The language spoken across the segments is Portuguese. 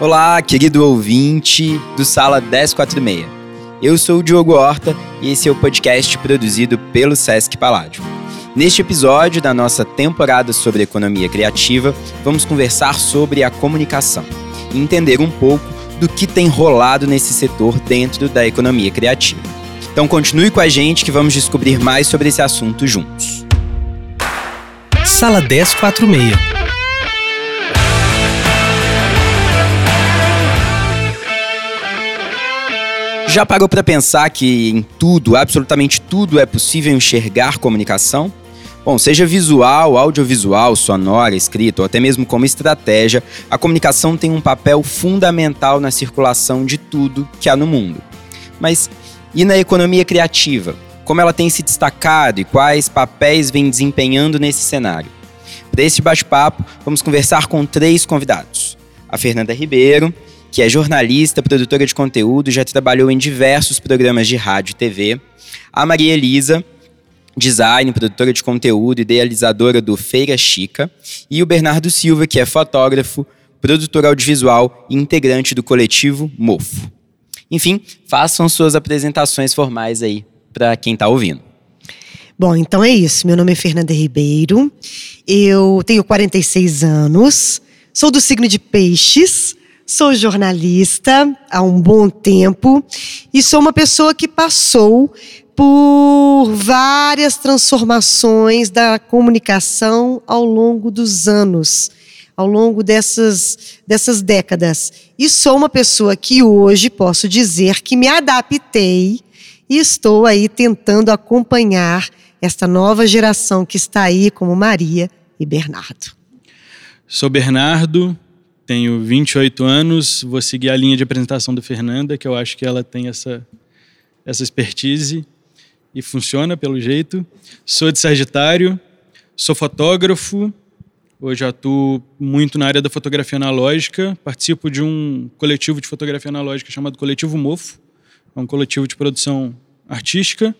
Olá, querido ouvinte do Sala 1046. Eu sou o Diogo Horta e esse é o podcast produzido pelo Sesc Paládio. Neste episódio da nossa temporada sobre economia criativa, vamos conversar sobre a comunicação e entender um pouco do que tem rolado nesse setor dentro da economia criativa. Então continue com a gente que vamos descobrir mais sobre esse assunto juntos. Sala 1046 Já parou para pensar que em tudo, absolutamente tudo, é possível enxergar comunicação? Bom, seja visual, audiovisual, sonora, escrita ou até mesmo como estratégia, a comunicação tem um papel fundamental na circulação de tudo que há no mundo. Mas e na economia criativa? Como ela tem se destacado e quais papéis vem desempenhando nesse cenário? Para esse bate-papo, vamos conversar com três convidados. A Fernanda Ribeiro, que é jornalista, produtora de conteúdo, já trabalhou em diversos programas de rádio e TV. A Maria Elisa, design, produtora de conteúdo, idealizadora do Feira Chica. E o Bernardo Silva, que é fotógrafo, produtor audiovisual e integrante do coletivo Mofo. Enfim, façam suas apresentações formais aí para quem está ouvindo. Bom, então é isso. Meu nome é Fernanda Ribeiro. Eu tenho 46 anos. Sou do signo de Peixes. Sou jornalista há um bom tempo e sou uma pessoa que passou por várias transformações da comunicação ao longo dos anos, ao longo dessas, dessas décadas. E sou uma pessoa que hoje posso dizer que me adaptei e estou aí tentando acompanhar esta nova geração que está aí, como Maria e Bernardo. Sou Bernardo, tenho 28 anos, vou seguir a linha de apresentação da Fernanda, que eu acho que ela tem essa, essa expertise e funciona pelo jeito. Sou de Sagitário, sou fotógrafo, hoje atuo muito na área da fotografia analógica, participo de um coletivo de fotografia analógica chamado Coletivo Mofo, é um coletivo de produção artística,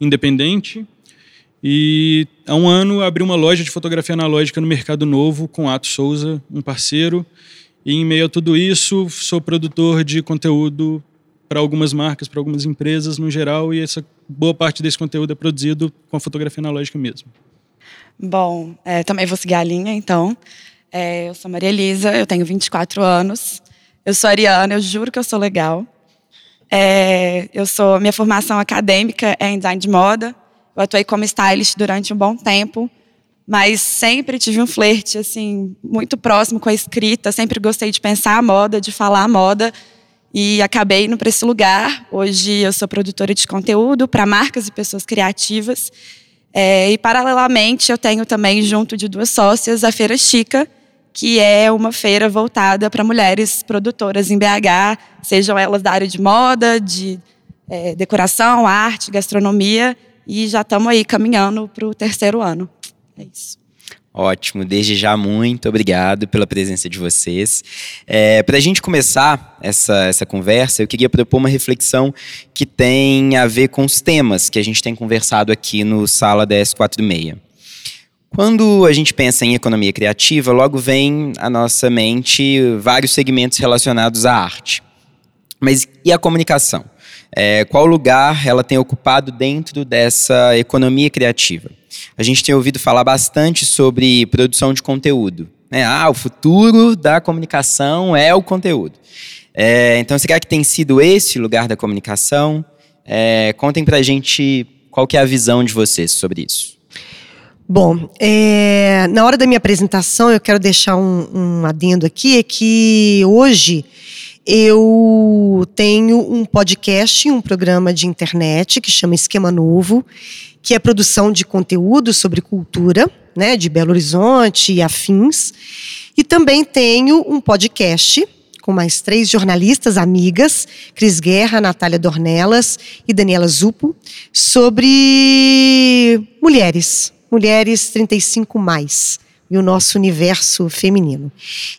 independente, e há um ano abri uma loja de fotografia analógica no Mercado Novo com Ato Souza, um parceiro. E em meio a tudo isso, sou produtor de conteúdo para algumas marcas, para algumas empresas no geral, e essa boa parte desse conteúdo é produzido com a fotografia analógica mesmo. Bom, é, também vou seguir a linha, então. É, eu sou Maria Elisa, eu tenho 24 anos. Eu sou ariana, eu juro que eu sou legal. É, eu sou minha formação acadêmica é em design de moda. Eu atuei como stylist durante um bom tempo, mas sempre tive um flerte assim muito próximo com a escrita. Sempre gostei de pensar a moda, de falar a moda e acabei indo para esse lugar. Hoje eu sou produtora de conteúdo para marcas e pessoas criativas. É, e paralelamente eu tenho também junto de duas sócias a Feira Chica, que é uma feira voltada para mulheres produtoras em BH, sejam elas da área de moda, de é, decoração, arte, gastronomia e já estamos aí caminhando para o terceiro ano. É isso. Ótimo, desde já muito obrigado pela presença de vocês. É, Para a gente começar essa, essa conversa, eu queria propor uma reflexão que tem a ver com os temas que a gente tem conversado aqui no Sala 1046. Quando a gente pensa em economia criativa, logo vem à nossa mente vários segmentos relacionados à arte. Mas e a comunicação? É, qual lugar ela tem ocupado dentro dessa economia criativa? A gente tem ouvido falar bastante sobre produção de conteúdo. Né? Ah, o futuro da comunicação é o conteúdo. É, então, será que tem sido esse lugar da comunicação? É, contem pra gente qual que é a visão de vocês sobre isso. Bom, é, na hora da minha apresentação, eu quero deixar um, um adendo aqui, é que hoje eu tenho um podcast, um programa de internet que chama Esquema Novo, que é produção de conteúdo sobre cultura, né, de Belo Horizonte e afins. E também tenho um podcast com mais três jornalistas amigas, Cris Guerra, Natália Dornelas e Daniela Zupo, sobre mulheres, mulheres 35 mais e o nosso universo feminino.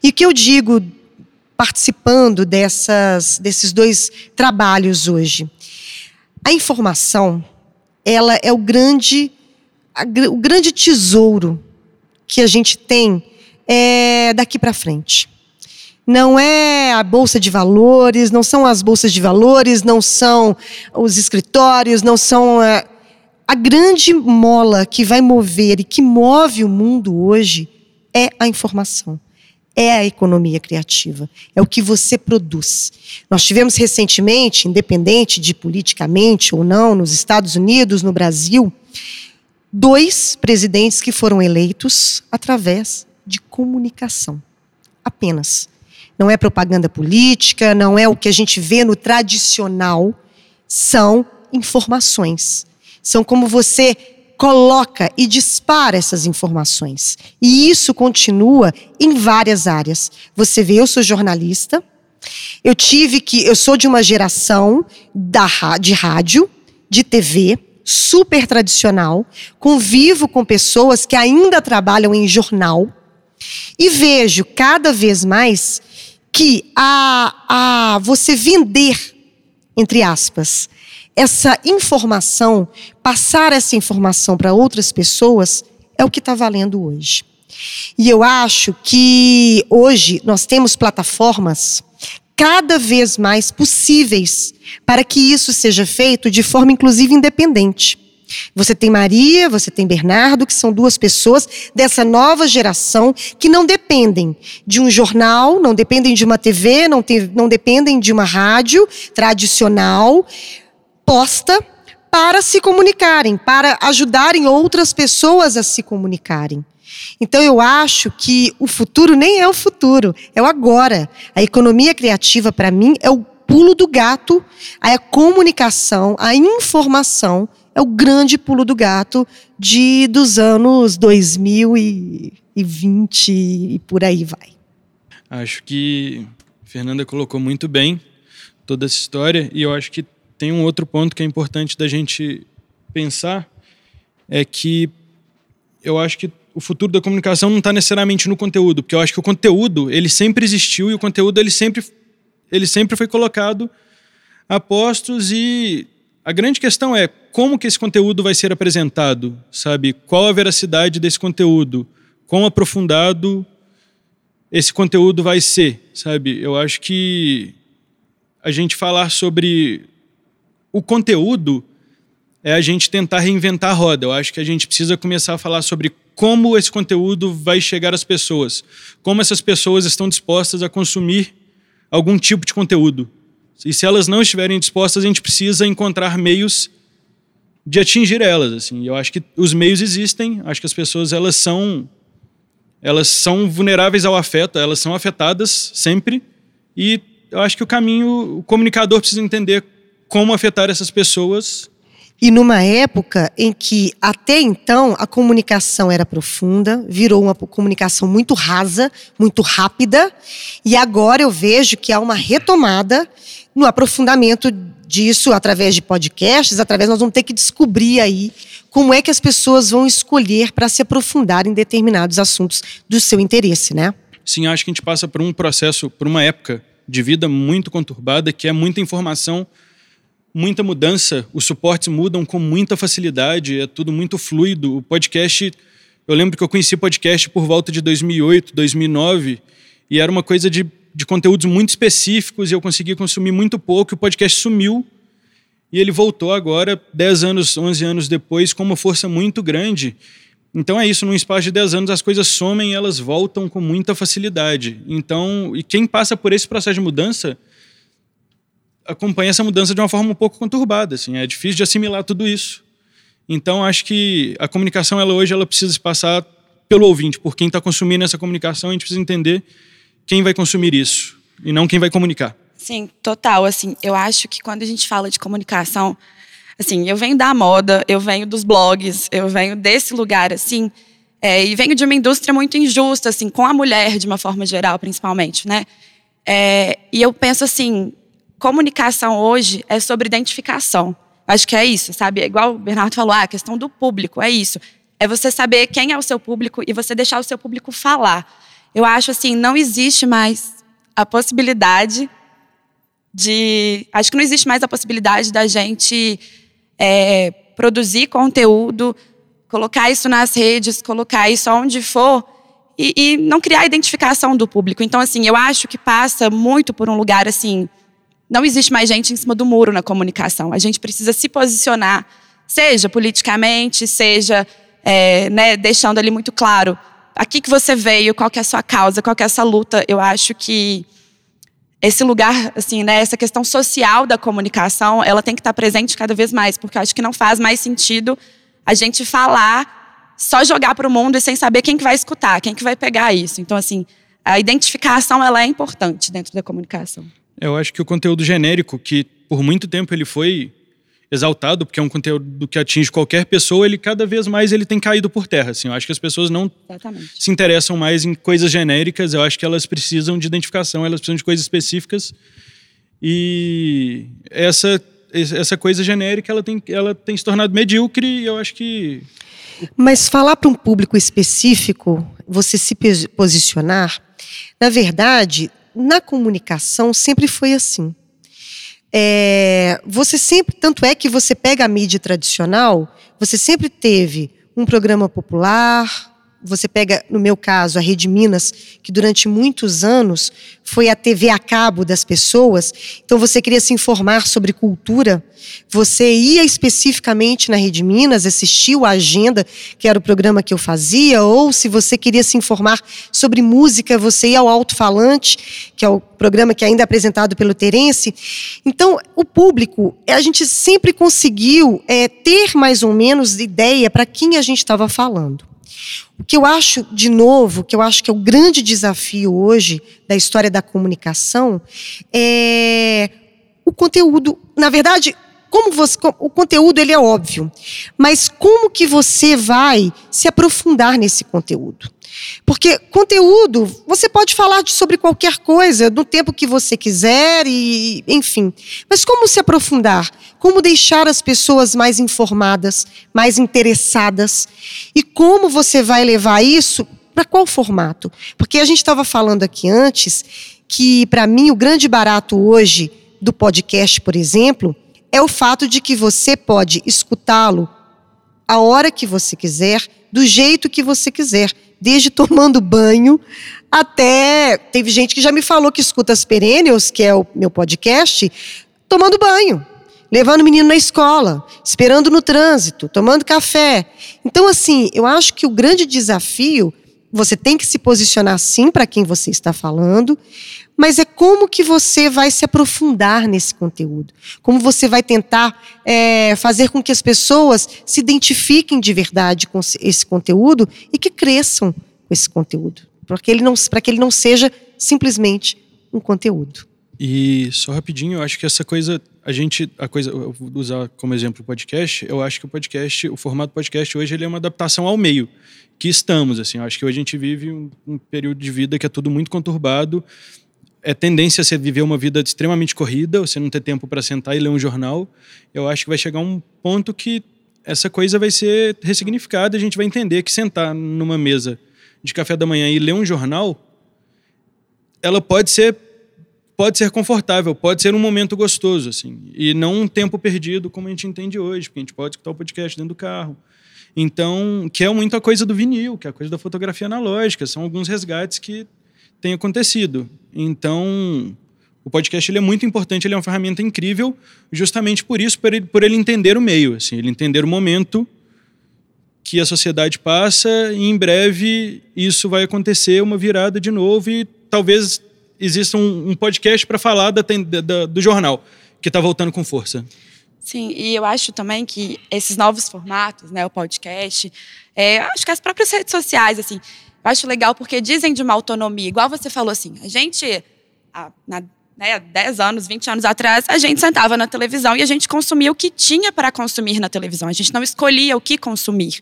E o que eu digo participando dessas, desses dois trabalhos hoje. A informação, ela é o grande, a, o grande tesouro que a gente tem é, daqui para frente. não é a bolsa de valores, não são as bolsas de valores, não são os escritórios, não são a, é, a grande mola que vai mover e que move o mundo hoje é a informação. É a economia criativa, é o que você produz. Nós tivemos recentemente, independente de politicamente ou não, nos Estados Unidos, no Brasil, dois presidentes que foram eleitos através de comunicação. Apenas não é propaganda política, não é o que a gente vê no tradicional, são informações. São como você coloca e dispara essas informações. E isso continua em várias áreas. Você vê, eu sou jornalista, eu tive que, eu sou de uma geração da, de rádio, de TV, super tradicional, convivo com pessoas que ainda trabalham em jornal e vejo cada vez mais que a, a você vender, entre aspas, essa informação, passar essa informação para outras pessoas, é o que está valendo hoje. E eu acho que hoje nós temos plataformas cada vez mais possíveis para que isso seja feito de forma, inclusive, independente. Você tem Maria, você tem Bernardo, que são duas pessoas dessa nova geração que não dependem de um jornal, não dependem de uma TV, não, te, não dependem de uma rádio tradicional posta para se comunicarem, para ajudarem outras pessoas a se comunicarem. Então eu acho que o futuro nem é o futuro, é o agora. A economia criativa para mim é o pulo do gato, a comunicação, a informação é o grande pulo do gato de dos anos 2020 e por aí vai. Acho que Fernanda colocou muito bem toda essa história e eu acho que tem um outro ponto que é importante da gente pensar é que eu acho que o futuro da comunicação não está necessariamente no conteúdo, porque eu acho que o conteúdo ele sempre existiu e o conteúdo ele sempre ele sempre foi colocado a postos e a grande questão é como que esse conteúdo vai ser apresentado, sabe? Qual a veracidade desse conteúdo? Quão aprofundado esse conteúdo vai ser, sabe? Eu acho que a gente falar sobre o conteúdo é a gente tentar reinventar a roda. Eu acho que a gente precisa começar a falar sobre como esse conteúdo vai chegar às pessoas, como essas pessoas estão dispostas a consumir algum tipo de conteúdo. E se elas não estiverem dispostas, a gente precisa encontrar meios de atingir elas. Assim. Eu acho que os meios existem, acho que as pessoas elas são elas são vulneráveis ao afeto, elas são afetadas sempre, e eu acho que o caminho, o comunicador precisa entender como afetar essas pessoas. E numa época em que até então a comunicação era profunda, virou uma comunicação muito rasa, muito rápida, e agora eu vejo que há uma retomada no aprofundamento disso através de podcasts, através nós vamos ter que descobrir aí como é que as pessoas vão escolher para se aprofundar em determinados assuntos do seu interesse, né? Sim, acho que a gente passa por um processo, por uma época de vida muito conturbada, que é muita informação, muita mudança, os suportes mudam com muita facilidade, é tudo muito fluido. O podcast, eu lembro que eu conheci podcast por volta de 2008, 2009, e era uma coisa de de conteúdos muito específicos e eu consegui consumir muito pouco. O podcast sumiu e ele voltou agora, 10 anos, 11 anos depois, com uma força muito grande. Então é isso, num espaço de 10 anos as coisas somem e elas voltam com muita facilidade. Então, e quem passa por esse processo de mudança acompanha essa mudança de uma forma um pouco conturbada, assim, é difícil de assimilar tudo isso. Então, acho que a comunicação ela hoje ela precisa se passar pelo ouvinte, por quem está consumindo essa comunicação, a gente precisa entender quem vai consumir isso e não quem vai comunicar. Sim, total. Assim, eu acho que quando a gente fala de comunicação, assim, eu venho da moda, eu venho dos blogs, eu venho desse lugar, assim, é, e venho de uma indústria muito injusta, assim, com a mulher de uma forma geral, principalmente, né? É, e eu penso assim, comunicação hoje é sobre identificação. Acho que é isso, sabe? É igual o Bernardo falou, ah, a questão do público, é isso. É você saber quem é o seu público e você deixar o seu público falar. Eu acho assim, não existe mais a possibilidade de. Acho que não existe mais a possibilidade da gente é, produzir conteúdo, colocar isso nas redes, colocar isso onde for e, e não criar a identificação do público. Então, assim, eu acho que passa muito por um lugar assim. Não existe mais gente em cima do muro na comunicação. A gente precisa se posicionar, seja politicamente, seja é, né, deixando ali muito claro aqui que você veio, qual que é a sua causa, qual que é essa luta. Eu acho que esse lugar, assim, né, essa questão social da comunicação, ela tem que estar presente cada vez mais, porque eu acho que não faz mais sentido a gente falar, só jogar para o mundo e sem saber quem que vai escutar, quem que vai pegar isso. Então, assim, a identificação ela é importante dentro da comunicação. Eu acho que o conteúdo genérico, que por muito tempo ele foi exaltado, porque é um conteúdo que atinge qualquer pessoa, ele cada vez mais ele tem caído por terra. Assim. Eu acho que as pessoas não Exatamente. se interessam mais em coisas genéricas, eu acho que elas precisam de identificação, elas precisam de coisas específicas. E essa, essa coisa genérica ela tem, ela tem se tornado medíocre e eu acho que. Mas falar para um público específico, você se posicionar, na verdade, na comunicação sempre foi assim. É, você sempre, tanto é que você pega a mídia tradicional, você sempre teve um programa popular, você pega, no meu caso, a Rede Minas, que durante muitos anos foi a TV a cabo das pessoas. Então você queria se informar sobre cultura, você ia especificamente na Rede Minas, assistiu a agenda, que era o programa que eu fazia, ou se você queria se informar sobre música, você ia ao alto-falante, que é o programa que ainda é apresentado pelo Terence. Então, o público, a gente sempre conseguiu é, ter mais ou menos ideia para quem a gente estava falando. O que eu acho, de novo, que eu acho que é o grande desafio hoje da história da comunicação é o conteúdo. Na verdade, como você, o conteúdo ele é óbvio, mas como que você vai se aprofundar nesse conteúdo? Porque conteúdo, você pode falar sobre qualquer coisa, no tempo que você quiser, e enfim. Mas como se aprofundar? Como deixar as pessoas mais informadas, mais interessadas? E como você vai levar isso para qual formato? Porque a gente estava falando aqui antes que, para mim, o grande barato hoje do podcast, por exemplo, é o fato de que você pode escutá-lo a hora que você quiser, do jeito que você quiser, desde tomando banho até. Teve gente que já me falou que escuta as Perennials, que é o meu podcast, tomando banho, levando o menino na escola, esperando no trânsito, tomando café. Então, assim, eu acho que o grande desafio, você tem que se posicionar sim para quem você está falando, mas é como que você vai se aprofundar nesse conteúdo, como você vai tentar é, fazer com que as pessoas se identifiquem de verdade com esse conteúdo e que cresçam com esse conteúdo, para que ele não, para que ele não seja simplesmente um conteúdo. E só rapidinho, eu acho que essa coisa, a gente, a coisa, eu vou usar como exemplo o podcast, eu acho que o podcast, o formato podcast hoje ele é uma adaptação ao meio que estamos, assim, eu acho que hoje a gente vive um, um período de vida que é tudo muito conturbado, é tendência a você viver uma vida extremamente corrida, você não ter tempo para sentar e ler um jornal. Eu acho que vai chegar um ponto que essa coisa vai ser ressignificada, a gente vai entender que sentar numa mesa de café da manhã e ler um jornal, ela pode ser pode ser confortável, pode ser um momento gostoso assim, e não um tempo perdido como a gente entende hoje, porque a gente pode escutar o podcast dentro do carro. Então, que é muito a coisa do vinil, que é a coisa da fotografia analógica, são alguns resgates que tem acontecido. Então, o podcast ele é muito importante, ele é uma ferramenta incrível, justamente por isso, por ele, por ele entender o meio, assim, ele entender o momento que a sociedade passa e em breve isso vai acontecer, uma virada de novo e talvez exista um, um podcast para falar da, da, do jornal, que está voltando com força. Sim, e eu acho também que esses novos formatos, né, o podcast, é, acho que as próprias redes sociais, assim, eu acho legal porque dizem de uma autonomia, igual você falou assim, a gente, há, na, né, 10 anos, 20 anos atrás, a gente sentava na televisão e a gente consumia o que tinha para consumir na televisão, a gente não escolhia o que consumir.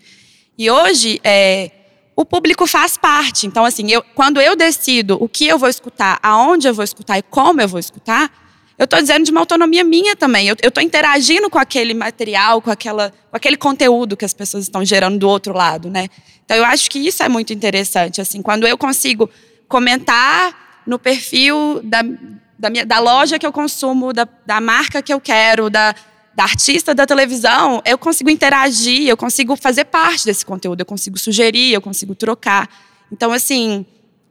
E hoje, é, o público faz parte. Então, assim, eu, quando eu decido o que eu vou escutar, aonde eu vou escutar e como eu vou escutar, eu estou dizendo de uma autonomia minha também. Eu estou interagindo com aquele material, com, aquela, com aquele conteúdo que as pessoas estão gerando do outro lado, né? Então eu acho que isso é muito interessante, assim, quando eu consigo comentar no perfil da, da, minha, da loja que eu consumo, da, da marca que eu quero, da, da artista da televisão, eu consigo interagir, eu consigo fazer parte desse conteúdo, eu consigo sugerir, eu consigo trocar. Então, assim,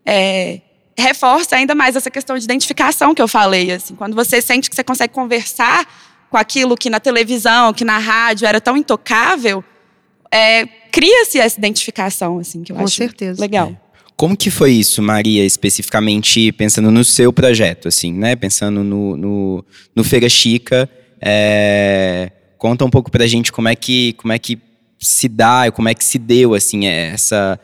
é, reforça ainda mais essa questão de identificação que eu falei. Assim, quando você sente que você consegue conversar com aquilo que na televisão, que na rádio era tão intocável, é, cria-se essa identificação, assim, que eu Com acho certeza. legal. Como que foi isso, Maria, especificamente pensando no seu projeto, assim, né? Pensando no, no, no Feira Chica. é, Conta um pouco pra gente como é que, como é que se dá, como é que se deu, assim, essa...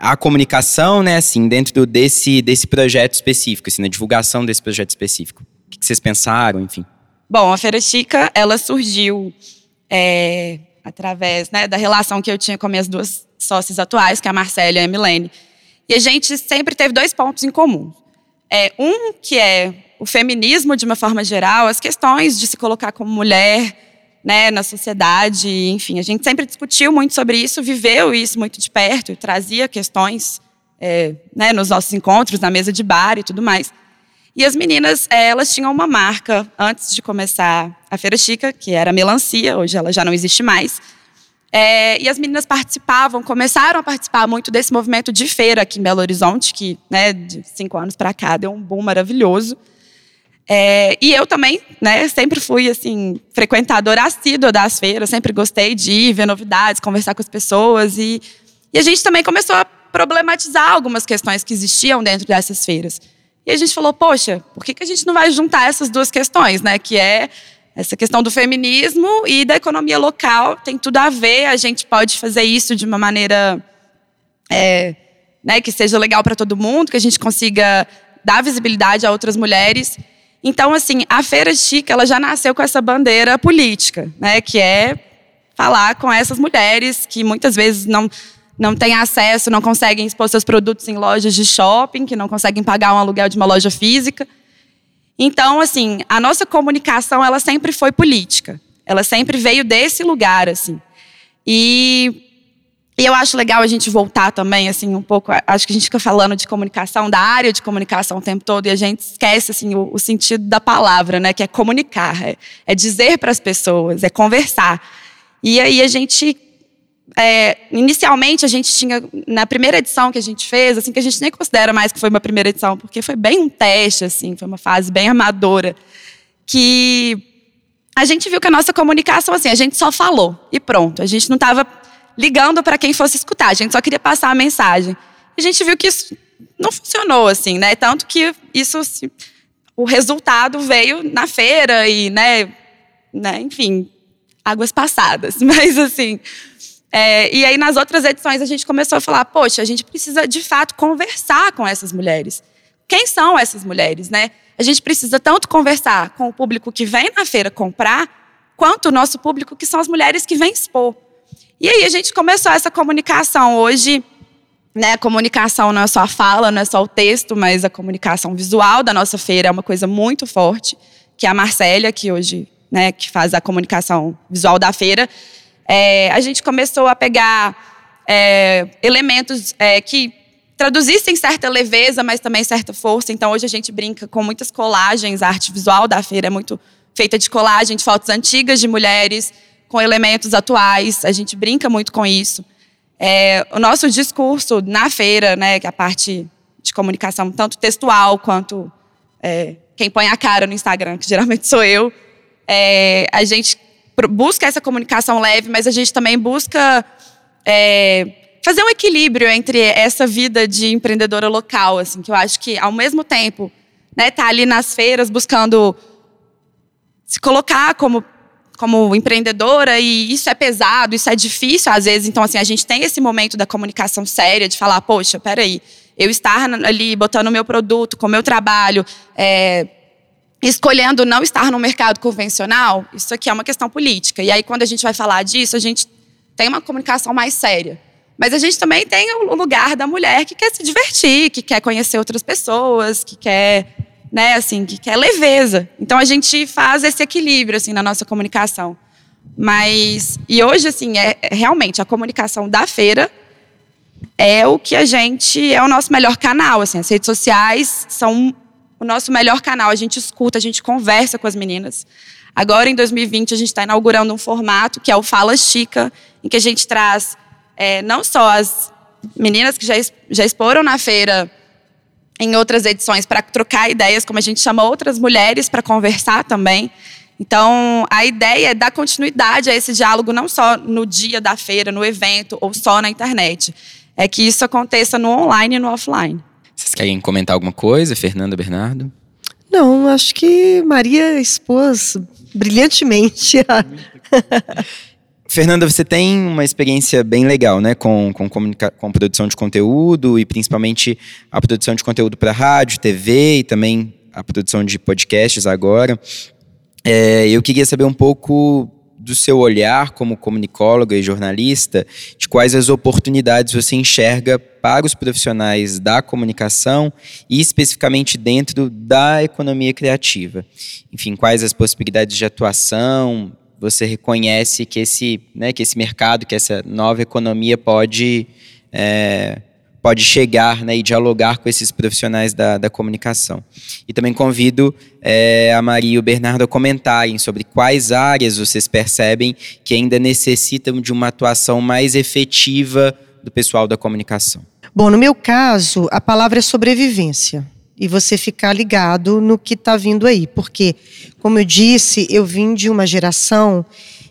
A comunicação, né, assim, dentro desse, desse projeto específico, assim, na divulgação desse projeto específico. O que que vocês pensaram, enfim? Bom, a Feira Chica, ela surgiu é, através né, da relação que eu tinha com minhas duas sócias atuais, que é a Marcela e a Milene. E a gente sempre teve dois pontos em comum. É, um que é o feminismo de uma forma geral, as questões de se colocar como mulher né, na sociedade, enfim, a gente sempre discutiu muito sobre isso, viveu isso muito de perto, trazia questões é, né, nos nossos encontros, na mesa de bar e tudo mais. E as meninas, eh, elas tinham uma marca antes de começar a Feira Chica, que era a Melancia, hoje ela já não existe mais. Eh, e as meninas participavam, começaram a participar muito desse movimento de feira aqui em Belo Horizonte, que né, de cinco anos para cá deu um boom maravilhoso. Eh, e eu também, né, sempre fui assim frequentadora assídua das feiras, sempre gostei de ir, ver novidades, conversar com as pessoas e, e a gente também começou a problematizar algumas questões que existiam dentro dessas feiras. E a gente falou, poxa, por que, que a gente não vai juntar essas duas questões, né? Que é essa questão do feminismo e da economia local, tem tudo a ver, a gente pode fazer isso de uma maneira é, né, que seja legal para todo mundo, que a gente consiga dar visibilidade a outras mulheres. Então, assim, a Feira Chica, ela já nasceu com essa bandeira política, né? Que é falar com essas mulheres que muitas vezes não não têm acesso, não conseguem expor seus produtos em lojas de shopping, que não conseguem pagar um aluguel de uma loja física. Então, assim, a nossa comunicação, ela sempre foi política. Ela sempre veio desse lugar, assim. E, e eu acho legal a gente voltar também, assim, um pouco. Acho que a gente fica falando de comunicação, da área de comunicação o tempo todo, e a gente esquece, assim, o, o sentido da palavra, né? Que é comunicar, é, é dizer para as pessoas, é conversar. E aí a gente é, inicialmente a gente tinha na primeira edição que a gente fez, assim que a gente nem considera mais que foi uma primeira edição, porque foi bem um teste, assim, foi uma fase bem amadora, que a gente viu que a nossa comunicação, assim, a gente só falou e pronto, a gente não estava ligando para quem fosse escutar, a gente só queria passar a mensagem. A gente viu que isso não funcionou, assim, né? Tanto que isso, o resultado veio na feira e, né, né enfim, águas passadas, mas assim. É, e aí, nas outras edições, a gente começou a falar: poxa, a gente precisa de fato conversar com essas mulheres. Quem são essas mulheres, né? A gente precisa tanto conversar com o público que vem na feira comprar, quanto o nosso público, que são as mulheres que vêm expor. E aí a gente começou essa comunicação. Hoje, né, a comunicação não é só a fala, não é só o texto, mas a comunicação visual da nossa feira é uma coisa muito forte, que é a Marcélia, que hoje né, que faz a comunicação visual da feira, é, a gente começou a pegar é, elementos é, que traduzissem certa leveza, mas também certa força. Então, hoje a gente brinca com muitas colagens. A arte visual da feira é muito feita de colagem de fotos antigas de mulheres com elementos atuais. A gente brinca muito com isso. É, o nosso discurso na feira, né, que é a parte de comunicação, tanto textual quanto é, quem põe a cara no Instagram, que geralmente sou eu, é, a gente busca essa comunicação leve, mas a gente também busca é, fazer um equilíbrio entre essa vida de empreendedora local, assim, que eu acho que ao mesmo tempo, né, tá ali nas feiras buscando se colocar como como empreendedora e isso é pesado, isso é difícil às vezes. Então assim a gente tem esse momento da comunicação séria de falar, poxa, peraí, eu estar ali botando o meu produto com o meu trabalho, é, escolhendo não estar no mercado convencional, isso aqui é uma questão política. E aí, quando a gente vai falar disso, a gente tem uma comunicação mais séria. Mas a gente também tem o lugar da mulher que quer se divertir, que quer conhecer outras pessoas, que quer, né, assim, que quer leveza. Então a gente faz esse equilíbrio assim na nossa comunicação. Mas e hoje assim, é, é realmente a comunicação da feira é o que a gente é o nosso melhor canal, assim, as redes sociais são o nosso melhor canal. A gente escuta, a gente conversa com as meninas. Agora, em 2020, a gente está inaugurando um formato que é o Fala Chica, em que a gente traz é, não só as meninas que já, já exporam na feira em outras edições para trocar ideias, como a gente chama outras mulheres para conversar também. Então, a ideia é dar continuidade a esse diálogo não só no dia da feira, no evento ou só na internet. É que isso aconteça no online e no offline. Querem comentar alguma coisa, Fernanda, Bernardo? Não, acho que Maria expôs brilhantemente. Fernanda, você tem uma experiência bem legal, né, com, com, com produção de conteúdo e principalmente a produção de conteúdo para rádio, TV e também a produção de podcasts agora. É, eu queria saber um pouco do seu olhar como comunicóloga e jornalista, de quais as oportunidades você enxerga para os profissionais da comunicação e especificamente dentro da economia criativa. Enfim, quais as possibilidades de atuação você reconhece que esse, né, que esse mercado, que essa nova economia pode é, pode chegar né, e dialogar com esses profissionais da, da comunicação. E também convido é, a Maria e o Bernardo a comentarem sobre quais áreas vocês percebem que ainda necessitam de uma atuação mais efetiva do pessoal da comunicação. Bom, no meu caso, a palavra é sobrevivência. E você ficar ligado no que está vindo aí. Porque, como eu disse, eu vim de uma geração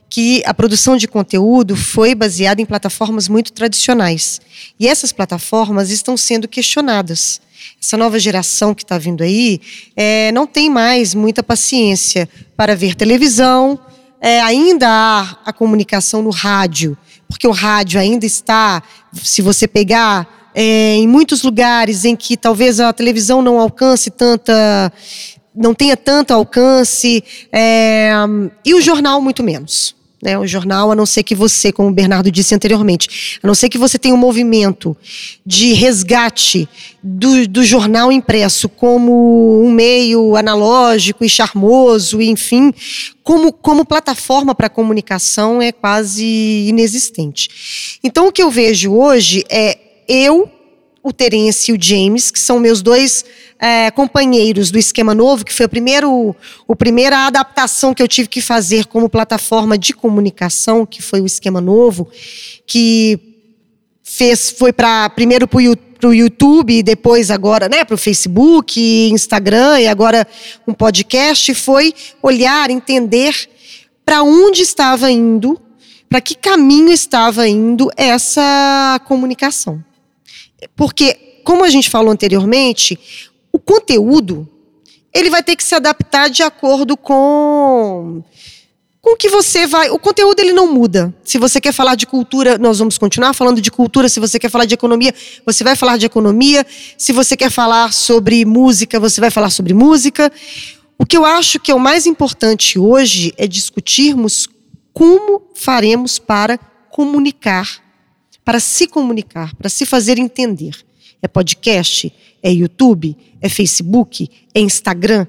que a produção de conteúdo foi baseada em plataformas muito tradicionais. E essas plataformas estão sendo questionadas. Essa nova geração que está vindo aí é, não tem mais muita paciência para ver televisão, é, ainda há a comunicação no rádio, porque o rádio ainda está, se você pegar é, em muitos lugares em que talvez a televisão não alcance tanta, não tenha tanto alcance, é, e o jornal muito menos né, o jornal, a não ser que você, como o Bernardo disse anteriormente, a não ser que você tenha um movimento de resgate do, do jornal impresso como um meio analógico e charmoso, enfim, como, como plataforma para comunicação é quase inexistente. Então, o que eu vejo hoje é eu o Terence e o James, que são meus dois é, companheiros do Esquema Novo, que foi o primeiro, o primeira adaptação que eu tive que fazer como plataforma de comunicação, que foi o Esquema Novo, que fez, foi para primeiro para o YouTube depois agora né, para o Facebook, Instagram e agora um podcast, foi olhar, entender para onde estava indo, para que caminho estava indo essa comunicação. Porque, como a gente falou anteriormente, o conteúdo ele vai ter que se adaptar de acordo com com que você vai. O conteúdo ele não muda. Se você quer falar de cultura, nós vamos continuar falando de cultura. Se você quer falar de economia, você vai falar de economia. Se você quer falar sobre música, você vai falar sobre música. O que eu acho que é o mais importante hoje é discutirmos como faremos para comunicar para se comunicar, para se fazer entender. É podcast, é YouTube, é Facebook, é Instagram,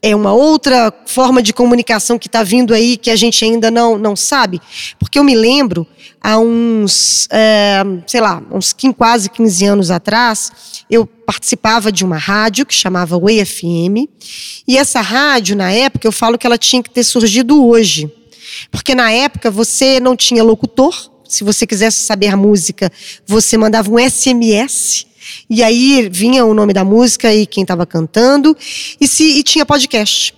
é uma outra forma de comunicação que está vindo aí que a gente ainda não, não sabe? Porque eu me lembro, há uns, é, sei lá, uns 15, quase 15 anos atrás, eu participava de uma rádio que chamava Way FM, e essa rádio, na época, eu falo que ela tinha que ter surgido hoje. Porque na época você não tinha locutor, se você quisesse saber música, você mandava um SMS. E aí vinha o nome da música e quem estava cantando. E, se, e tinha podcast.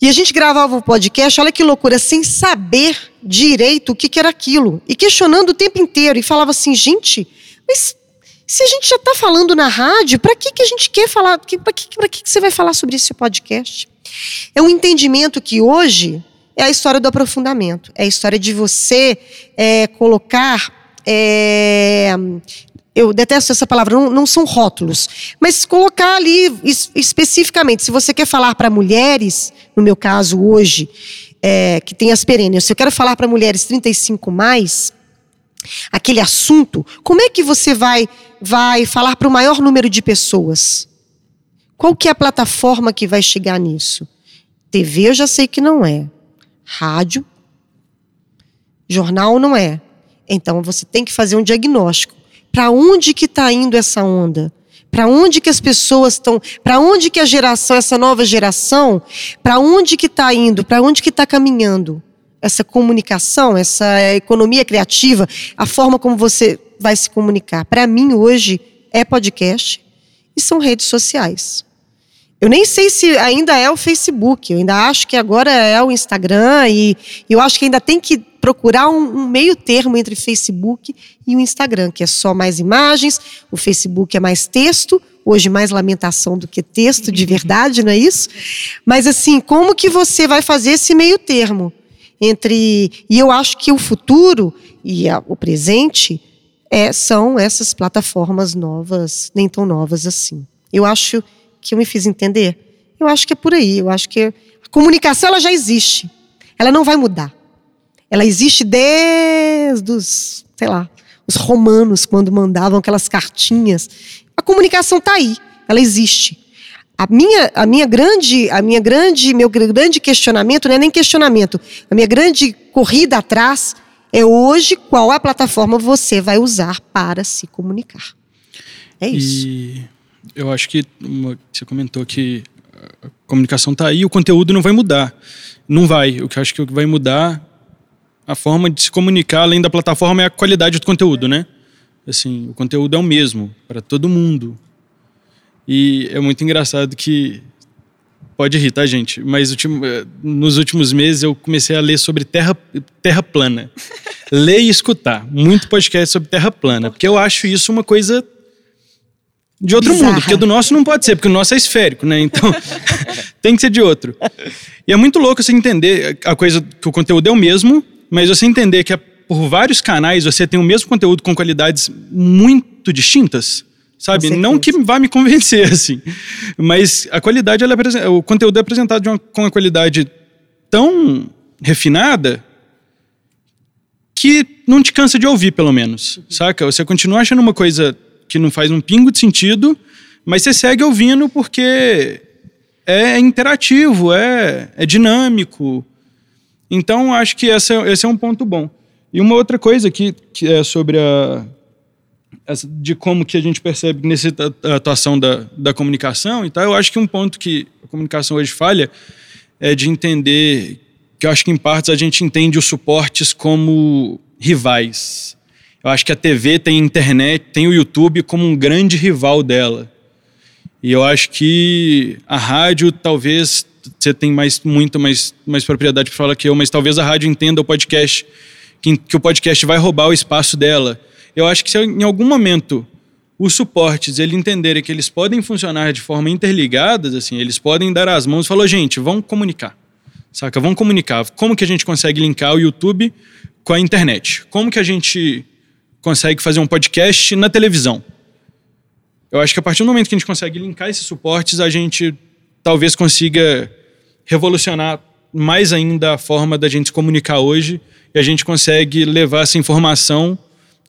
E a gente gravava o podcast, olha que loucura, sem saber direito o que, que era aquilo. E questionando o tempo inteiro. E falava assim, gente, mas se a gente já está falando na rádio, para que, que a gente quer falar? Para que, que, que você vai falar sobre esse podcast? É um entendimento que hoje é a história do aprofundamento. É a história de você é, colocar. É, eu detesto essa palavra, não, não, são rótulos, mas colocar ali es, especificamente. Se você quer falar para mulheres, no meu caso hoje, é, que tem as perênias, se eu quero falar para mulheres 35 mais, aquele assunto, como é que você vai, vai falar para o maior número de pessoas? Qual que é a plataforma que vai chegar nisso? TV eu já sei que não é. Rádio, jornal não é. Então você tem que fazer um diagnóstico. Para onde que está indo essa onda? Para onde que as pessoas estão? Para onde que a geração, essa nova geração, para onde que está indo? Para onde que está caminhando? Essa comunicação, essa economia criativa, a forma como você vai se comunicar? Para mim, hoje, é podcast e são redes sociais. Eu nem sei se ainda é o Facebook, eu ainda acho que agora é o Instagram e eu acho que ainda tem que procurar um, um, meio termo entre Facebook e o Instagram, que é só mais imagens, o Facebook é mais texto, hoje mais lamentação do que texto de verdade, não é isso? Mas assim, como que você vai fazer esse meio termo entre e eu acho que o futuro e a, o presente é, são essas plataformas novas, nem tão novas assim. Eu acho que eu me fiz entender. Eu acho que é por aí. Eu acho que a comunicação ela já existe. Ela não vai mudar. Ela existe desde os, sei lá, os romanos quando mandavam aquelas cartinhas. A comunicação está aí. Ela existe. A minha, a minha grande, a minha grande, meu grande questionamento não é nem questionamento. A minha grande corrida atrás é hoje qual a plataforma você vai usar para se comunicar. É isso. E eu acho que você comentou que a comunicação está aí, o conteúdo não vai mudar. Não vai. O que eu acho que vai mudar a forma de se comunicar além da plataforma é a qualidade do conteúdo, né? Assim, o conteúdo é o mesmo para todo mundo. E é muito engraçado que pode rir, tá, gente? Mas nos últimos meses eu comecei a ler sobre terra, terra plana. ler e escutar muito podcast sobre terra plana, porque eu acho isso uma coisa de outro Bizarra. mundo, porque do nosso não pode ser, porque o nosso é esférico, né? Então tem que ser de outro. E é muito louco você entender a coisa que o conteúdo é o mesmo, mas você entender que é por vários canais você tem o mesmo conteúdo com qualidades muito distintas, sabe? Não que vá me convencer assim, mas a qualidade é, o conteúdo é apresentado uma, com uma qualidade tão refinada que não te cansa de ouvir, pelo menos, saca? Você continua achando uma coisa que não faz um pingo de sentido, mas você segue ouvindo porque é interativo, é, é dinâmico. Então, acho que esse é, esse é um ponto bom. E uma outra coisa que, que é sobre a, de como que a gente percebe nessa atuação da, da comunicação e tal, eu acho que um ponto que a comunicação hoje falha é de entender que eu acho que em partes a gente entende os suportes como rivais. Eu acho que a TV tem a internet, tem o YouTube como um grande rival dela. E eu acho que a rádio talvez você tem mais muito mais, mais propriedade para falar que eu, mas talvez a rádio entenda o podcast que, que o podcast vai roubar o espaço dela. Eu acho que se em algum momento os suportes ele entenderem que eles podem funcionar de forma interligadas, assim, eles podem dar as mãos e falar, gente, vamos comunicar. Saca? Vamos comunicar. Como que a gente consegue linkar o YouTube com a internet? Como que a gente consegue fazer um podcast na televisão. Eu acho que a partir do momento que a gente consegue linkar esses suportes, a gente talvez consiga revolucionar mais ainda a forma da gente se comunicar hoje e a gente consegue levar essa informação,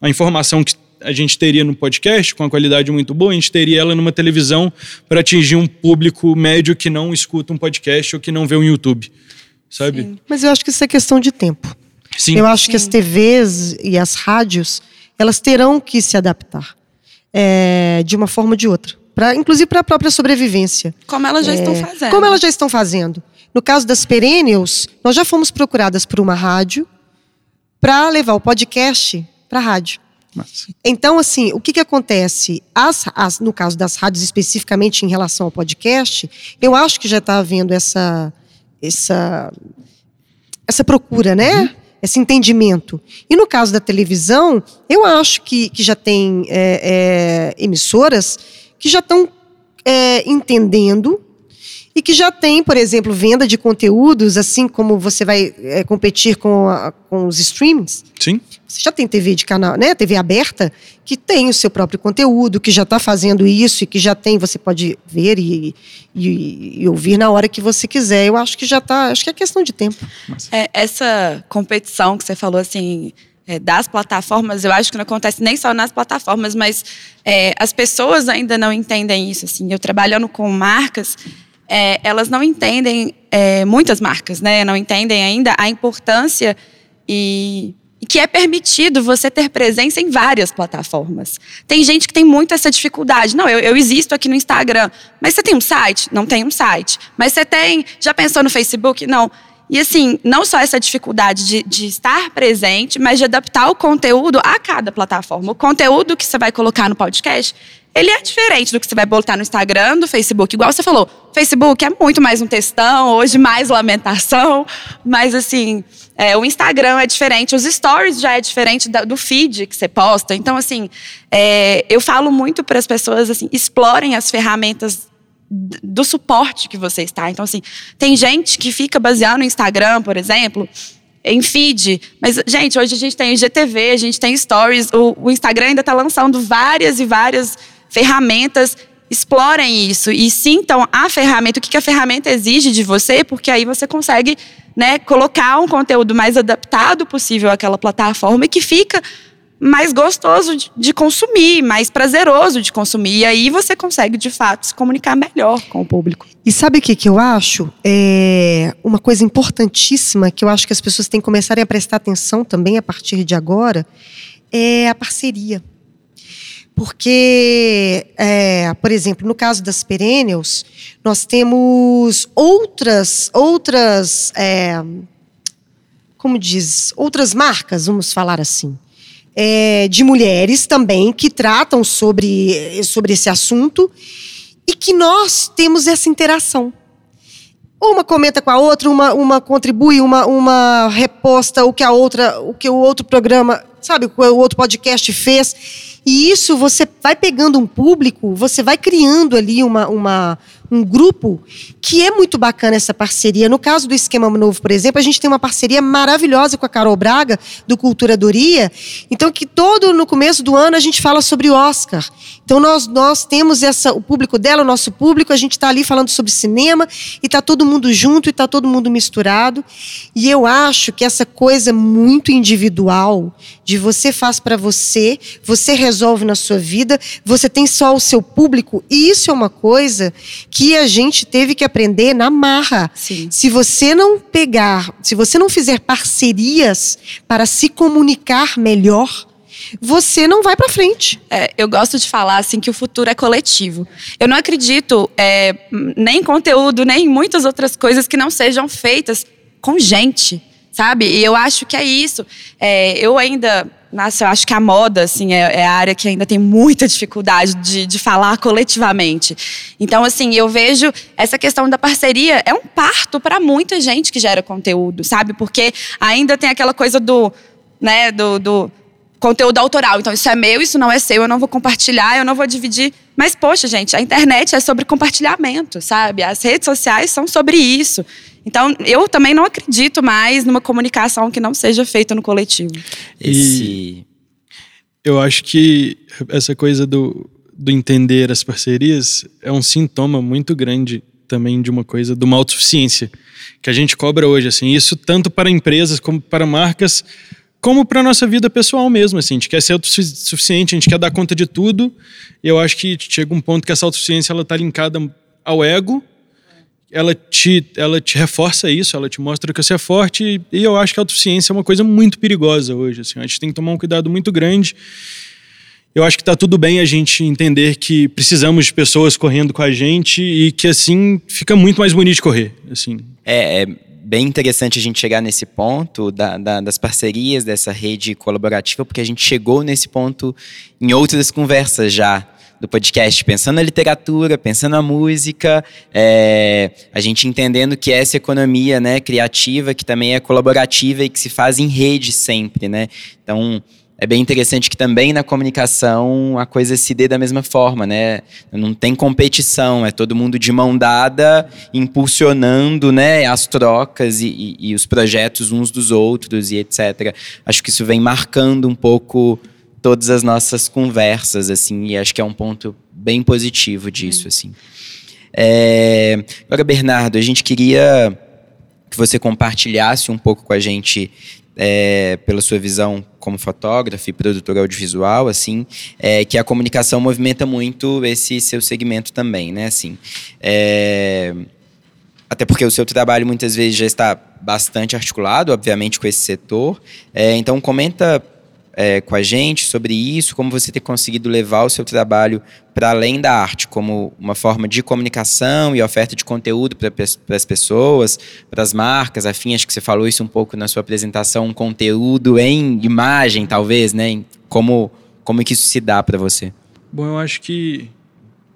a informação que a gente teria no podcast com uma qualidade muito boa, a gente teria ela numa televisão para atingir um público médio que não escuta um podcast ou que não vê um YouTube, sabe? Sim. Mas eu acho que isso é questão de tempo. Sim. Eu acho Sim. que as TVs e as rádios elas terão que se adaptar é, de uma forma ou de outra. Pra, inclusive para a própria sobrevivência. Como elas já é, estão fazendo. Como elas já estão fazendo. No caso das perennials, nós já fomos procuradas por uma rádio para levar o podcast para a rádio. Nossa. Então, assim, o que, que acontece? As, as, no caso das rádios, especificamente em relação ao podcast, eu acho que já está havendo essa, essa, essa procura, né? Uhum esse entendimento. E no caso da televisão, eu acho que, que já tem é, é, emissoras que já estão é, entendendo e que já tem, por exemplo, venda de conteúdos, assim como você vai é, competir com, a, com os streamings. Sim. Você já tem TV de canal, né? TV aberta, que tem o seu próprio conteúdo, que já está fazendo isso e que já tem, você pode ver e, e, e, ouvir na hora que você quiser. Eu acho que já está, acho que é questão de tempo. É, essa competição que você falou assim. É, das plataformas, eu acho que não acontece nem só nas plataformas, mas é, as pessoas ainda não entendem isso. Assim, eu trabalhando com marcas, é, elas não entendem, é, muitas marcas, né, não entendem ainda a importância e, e, que é permitido você ter presença em várias plataformas. Tem gente que tem muito essa dificuldade. Não, eu, eu existo aqui no Instagram, mas você tem um site? Não tem um site. Mas você tem, já pensou no Facebook? Não. E assim, não só essa dificuldade de, de, estar presente, mas de adaptar o conteúdo a cada plataforma. O conteúdo que você vai colocar no podcast, ele é diferente do que você vai botar no Instagram, do Facebook. Igual você falou, Facebook é muito mais um textão, hoje mais lamentação, mas assim, é, o Instagram é diferente, os stories já é diferente do feed que você posta. Então, assim, é, eu falo muito para as pessoas assim, explorem as ferramentas do suporte que você está. Então, assim, tem gente que fica baseando no Instagram, por exemplo, em feed. Mas, gente, hoje a gente tem IGTV, a gente tem stories. O, o Instagram ainda está lançando várias e várias ferramentas. Explorem isso e sintam a ferramenta, o que, que a ferramenta exige de você, porque aí você consegue né, colocar um conteúdo mais adaptado possível àquela plataforma e que fica mais gostoso de, de, consumir, mais prazeroso de consumir. E aí você consegue, de fato, se comunicar melhor com o público. E sabe o que, que eu acho? É uma coisa importantíssima que eu acho que as pessoas têm que começarem a prestar atenção também a partir de agora é a parceria. Porque, é, por exemplo, no caso das perennials, nós temos outras, outras, é, como diz, outras marcas, vamos falar assim é, de mulheres também que tratam sobre, sobre esse assunto e que nós temos essa interação. Uma comenta com a outra, uma, uma contribui, uma, uma reposta o que a outra, o que o outro programa, sabe, o outro podcast fez. E isso você vai pegando um público, você vai criando ali uma, uma, um grupo que é muito bacana essa parceria. No caso do Esquema Novo, por exemplo, a gente tem uma parceria maravilhosa com a Carol Braga, do Culturadoria. Então, que todo no começo do ano a gente fala sobre Oscar. Então, nós, nós temos essa, o público dela, o nosso público, a gente está ali falando sobre cinema e está todo mundo junto e está todo mundo misturado. E eu acho que essa coisa muito individual, de você faz para você, você resolve na sua vida, você tem só o seu público, e isso é uma coisa que a gente teve que aprender na marra. Sim. Se você não pegar, se você não fizer parcerias para se comunicar melhor, você não vai para frente. É, eu gosto de falar assim que o futuro é coletivo. Eu não acredito é, nem em conteúdo, nem em muitas outras coisas que não sejam feitas com gente, sabe? E eu acho que é isso. É, eu ainda nossa, eu acho que a moda, assim, é, é, a área que ainda tem muita dificuldade de, de falar coletivamente. Então, assim, eu vejo essa questão da parceria é um parto para muita gente que gera conteúdo, sabe? Porque ainda tem aquela coisa do, né, do, do conteúdo autoral. Então, isso é meu, isso não é seu, eu não vou compartilhar, eu não vou dividir. Mas, poxa, gente, a internet é sobre compartilhamento, sabe? As redes sociais são sobre isso. Então, eu também não acredito mais numa comunicação que não seja feita no coletivo. Esse... eu acho que essa coisa do, do entender as parcerias é um sintoma muito grande também de uma coisa, de uma autossuficiência que a gente cobra hoje, assim, isso tanto para empresas como para marcas, como para nossa vida pessoal mesmo, assim, a gente quer ser autossuficiente, a gente quer dar conta de tudo, e eu acho que chega um ponto que essa autossuficiência ela está linkada ao ego, ela te, ela te reforça isso, ela te mostra que você é forte, e eu acho que a autossuficiência é uma coisa muito perigosa hoje. Assim, a gente tem que tomar um cuidado muito grande. Eu acho que está tudo bem a gente entender que precisamos de pessoas correndo com a gente e que assim fica muito mais bonito correr. Assim. É, é bem interessante a gente chegar nesse ponto da, da, das parcerias, dessa rede colaborativa, porque a gente chegou nesse ponto em outras conversas já do podcast, pensando na literatura, pensando na música, é, a gente entendendo que essa economia né, criativa, que também é colaborativa e que se faz em rede sempre, né? Então, é bem interessante que também na comunicação a coisa se dê da mesma forma, né? Não tem competição, é todo mundo de mão dada, impulsionando né, as trocas e, e, e os projetos uns dos outros e etc. Acho que isso vem marcando um pouco todas as nossas conversas, assim, e acho que é um ponto bem positivo disso, é. assim. É, agora, Bernardo, a gente queria que você compartilhasse um pouco com a gente, é, pela sua visão como fotógrafo e produtor audiovisual, assim, é, que a comunicação movimenta muito esse seu segmento também, né, assim. É, até porque o seu trabalho muitas vezes já está bastante articulado, obviamente, com esse setor. É, então, comenta é, com a gente sobre isso, como você ter conseguido levar o seu trabalho para além da arte, como uma forma de comunicação e oferta de conteúdo para as pessoas, para as marcas, afim, acho que você falou isso um pouco na sua apresentação, um conteúdo em imagem, talvez, né? Como, como que isso se dá para você? Bom, eu acho que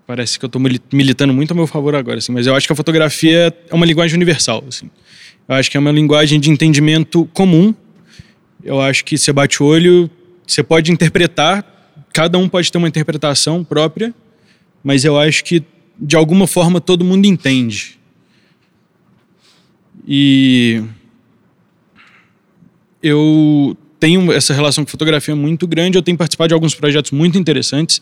parece que eu estou militando muito a meu favor agora, assim, mas eu acho que a fotografia é uma linguagem universal, assim. Eu acho que é uma linguagem de entendimento comum. Eu acho que você bate o olho, você pode interpretar, cada um pode ter uma interpretação própria, mas eu acho que de alguma forma todo mundo entende. E eu tenho essa relação com fotografia muito grande, eu tenho participado de alguns projetos muito interessantes.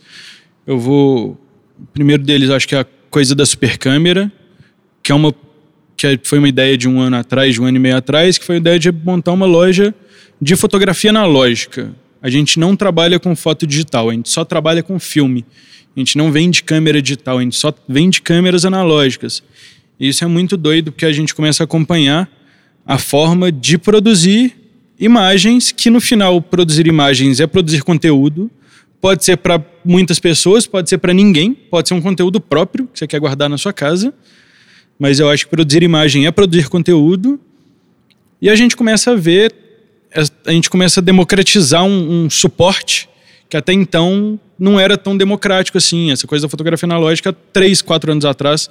Eu vou. O primeiro deles, acho que é a coisa da super câmera, que é uma que foi uma ideia de um ano atrás, de um ano e meio atrás, que foi a ideia de montar uma loja de fotografia analógica. A gente não trabalha com foto digital, a gente só trabalha com filme. A gente não vende câmera digital, a gente só vende câmeras analógicas. E isso é muito doido porque a gente começa a acompanhar a forma de produzir imagens, que no final produzir imagens é produzir conteúdo. Pode ser para muitas pessoas, pode ser para ninguém, pode ser um conteúdo próprio que você quer guardar na sua casa mas eu acho que produzir imagem é produzir conteúdo. E a gente começa a ver, a gente começa a democratizar um, um suporte que até então não era tão democrático assim. Essa coisa da fotografia analógica, três, quatro anos atrás,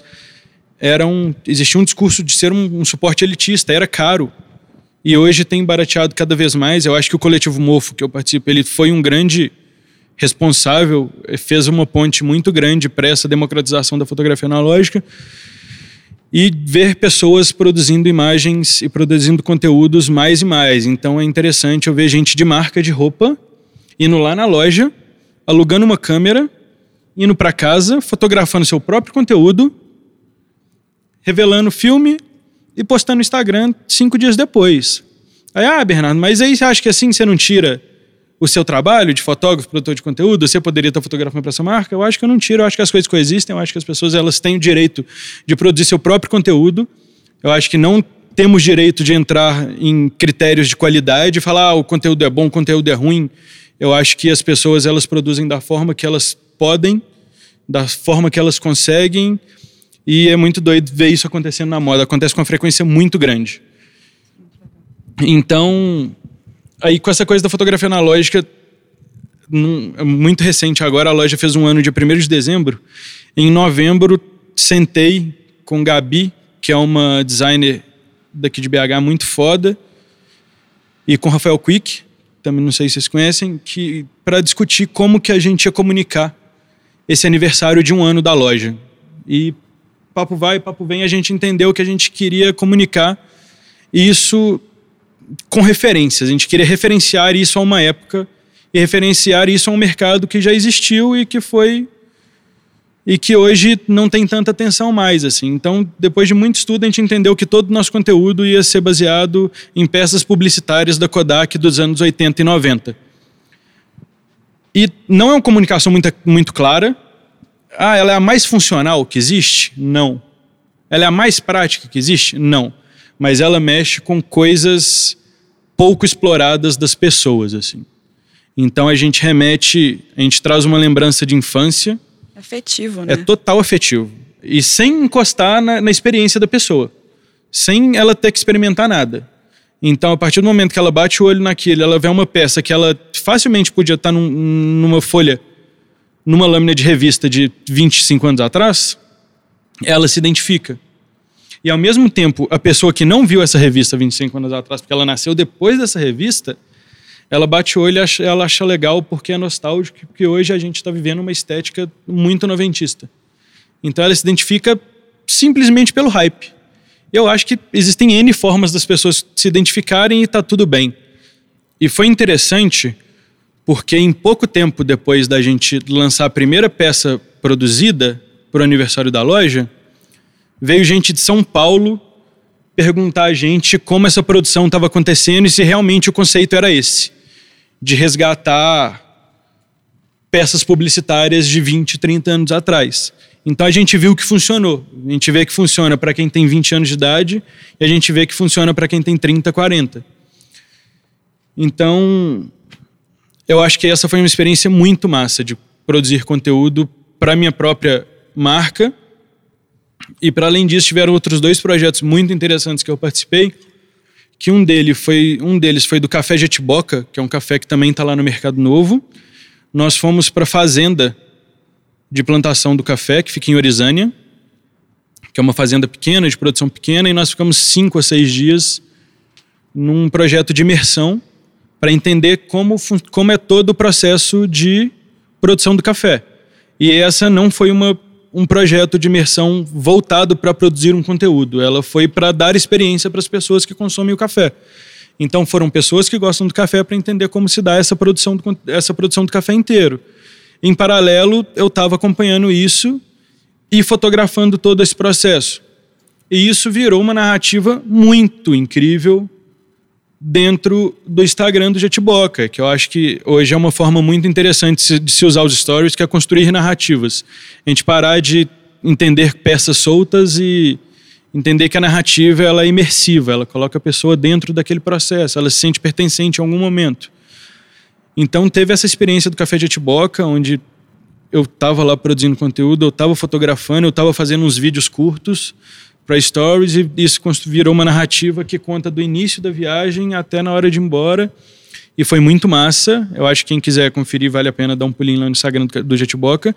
era um, existia um discurso de ser um, um suporte elitista, era caro. E hoje tem barateado cada vez mais. Eu acho que o coletivo Mofo, que eu participo, ele foi um grande responsável, fez uma ponte muito grande para essa democratização da fotografia analógica e ver pessoas produzindo imagens e produzindo conteúdos mais e mais. Então é interessante eu ver gente de marca de roupa indo lá na loja, alugando uma câmera, indo para casa, fotografando seu próprio conteúdo, revelando filme e postando no Instagram cinco dias depois. Aí, ah, Bernardo, mas aí você acha que assim você não tira o seu trabalho de fotógrafo, produtor de conteúdo, você poderia estar fotografando para essa marca? Eu acho que eu não tiro, eu acho que as coisas coexistem, eu acho que as pessoas elas têm o direito de produzir seu próprio conteúdo. Eu acho que não temos direito de entrar em critérios de qualidade e falar ah, o conteúdo é bom, o conteúdo é ruim. Eu acho que as pessoas elas produzem da forma que elas podem, da forma que elas conseguem, e é muito doido ver isso acontecendo na moda. Acontece com uma frequência muito grande. Então, Aí com essa coisa da fotografia analógica, é muito recente agora, a loja fez um ano dia 1 de dezembro. Em novembro, sentei com Gabi, que é uma designer daqui de BH muito foda, e com Rafael Quick, também não sei se vocês conhecem, que para discutir como que a gente ia comunicar esse aniversário de um ano da loja. E papo vai, papo vem, a gente entendeu que a gente queria comunicar isso com referências. A gente queria referenciar isso a uma época e referenciar isso a um mercado que já existiu e que foi e que hoje não tem tanta atenção mais assim. Então, depois de muito estudo, a gente entendeu que todo o nosso conteúdo ia ser baseado em peças publicitárias da Kodak dos anos 80 e 90. E não é uma comunicação muito, muito clara. Ah, ela é a mais funcional que existe? Não. Ela é a mais prática que existe? Não. Mas ela mexe com coisas pouco exploradas das pessoas, assim. Então a gente remete, a gente traz uma lembrança de infância. Afetivo, né? É total afetivo. E sem encostar na, na experiência da pessoa. Sem ela ter que experimentar nada. Então, a partir do momento que ela bate o olho naquilo, ela vê uma peça que ela facilmente podia estar num, numa folha, numa lâmina de revista de 25 anos atrás, ela se identifica. E ao mesmo tempo, a pessoa que não viu essa revista 25 anos atrás, porque ela nasceu depois dessa revista, ela bate o olho e ela acha legal porque é nostálgico, porque hoje a gente está vivendo uma estética muito noventista. Então ela se identifica simplesmente pelo hype. Eu acho que existem N formas das pessoas se identificarem e está tudo bem. E foi interessante porque em pouco tempo depois da gente lançar a primeira peça produzida para o aniversário da loja, veio gente de São Paulo perguntar a gente como essa produção estava acontecendo e se realmente o conceito era esse, de resgatar peças publicitárias de 20, 30 anos atrás. Então a gente viu que funcionou. A gente vê que funciona para quem tem 20 anos de idade e a gente vê que funciona para quem tem 30, 40. Então, eu acho que essa foi uma experiência muito massa de produzir conteúdo para minha própria marca. E para além disso, tiveram outros dois projetos muito interessantes que eu participei, que um deles foi um deles foi do Café Jetiboca, que é um café que também está lá no Mercado Novo. Nós fomos para a fazenda de plantação do café, que fica em Orizânia, que é uma fazenda pequena, de produção pequena, e nós ficamos cinco a seis dias num projeto de imersão para entender como, como é todo o processo de produção do café. E essa não foi uma, um projeto de imersão voltado para produzir um conteúdo, ela foi para dar experiência para as pessoas que consomem o café. Então foram pessoas que gostam do café para entender como se dá essa produção, do, essa produção do café inteiro. Em paralelo, eu estava acompanhando isso e fotografando todo esse processo. E isso virou uma narrativa muito incrível dentro do Instagram do Jetiboca, que eu acho que hoje é uma forma muito interessante de se usar os stories, que é construir narrativas. A gente parar de entender peças soltas e entender que a narrativa ela é imersiva, ela coloca a pessoa dentro daquele processo, ela se sente pertencente em algum momento. Então teve essa experiência do Café de Atiboca, onde eu estava lá produzindo conteúdo, eu estava fotografando, eu estava fazendo uns vídeos curtos para stories e isso virou uma narrativa que conta do início da viagem até na hora de ir embora. E foi muito massa. Eu acho que quem quiser conferir vale a pena dar um pulinho lá no Instagram do Jetiboca.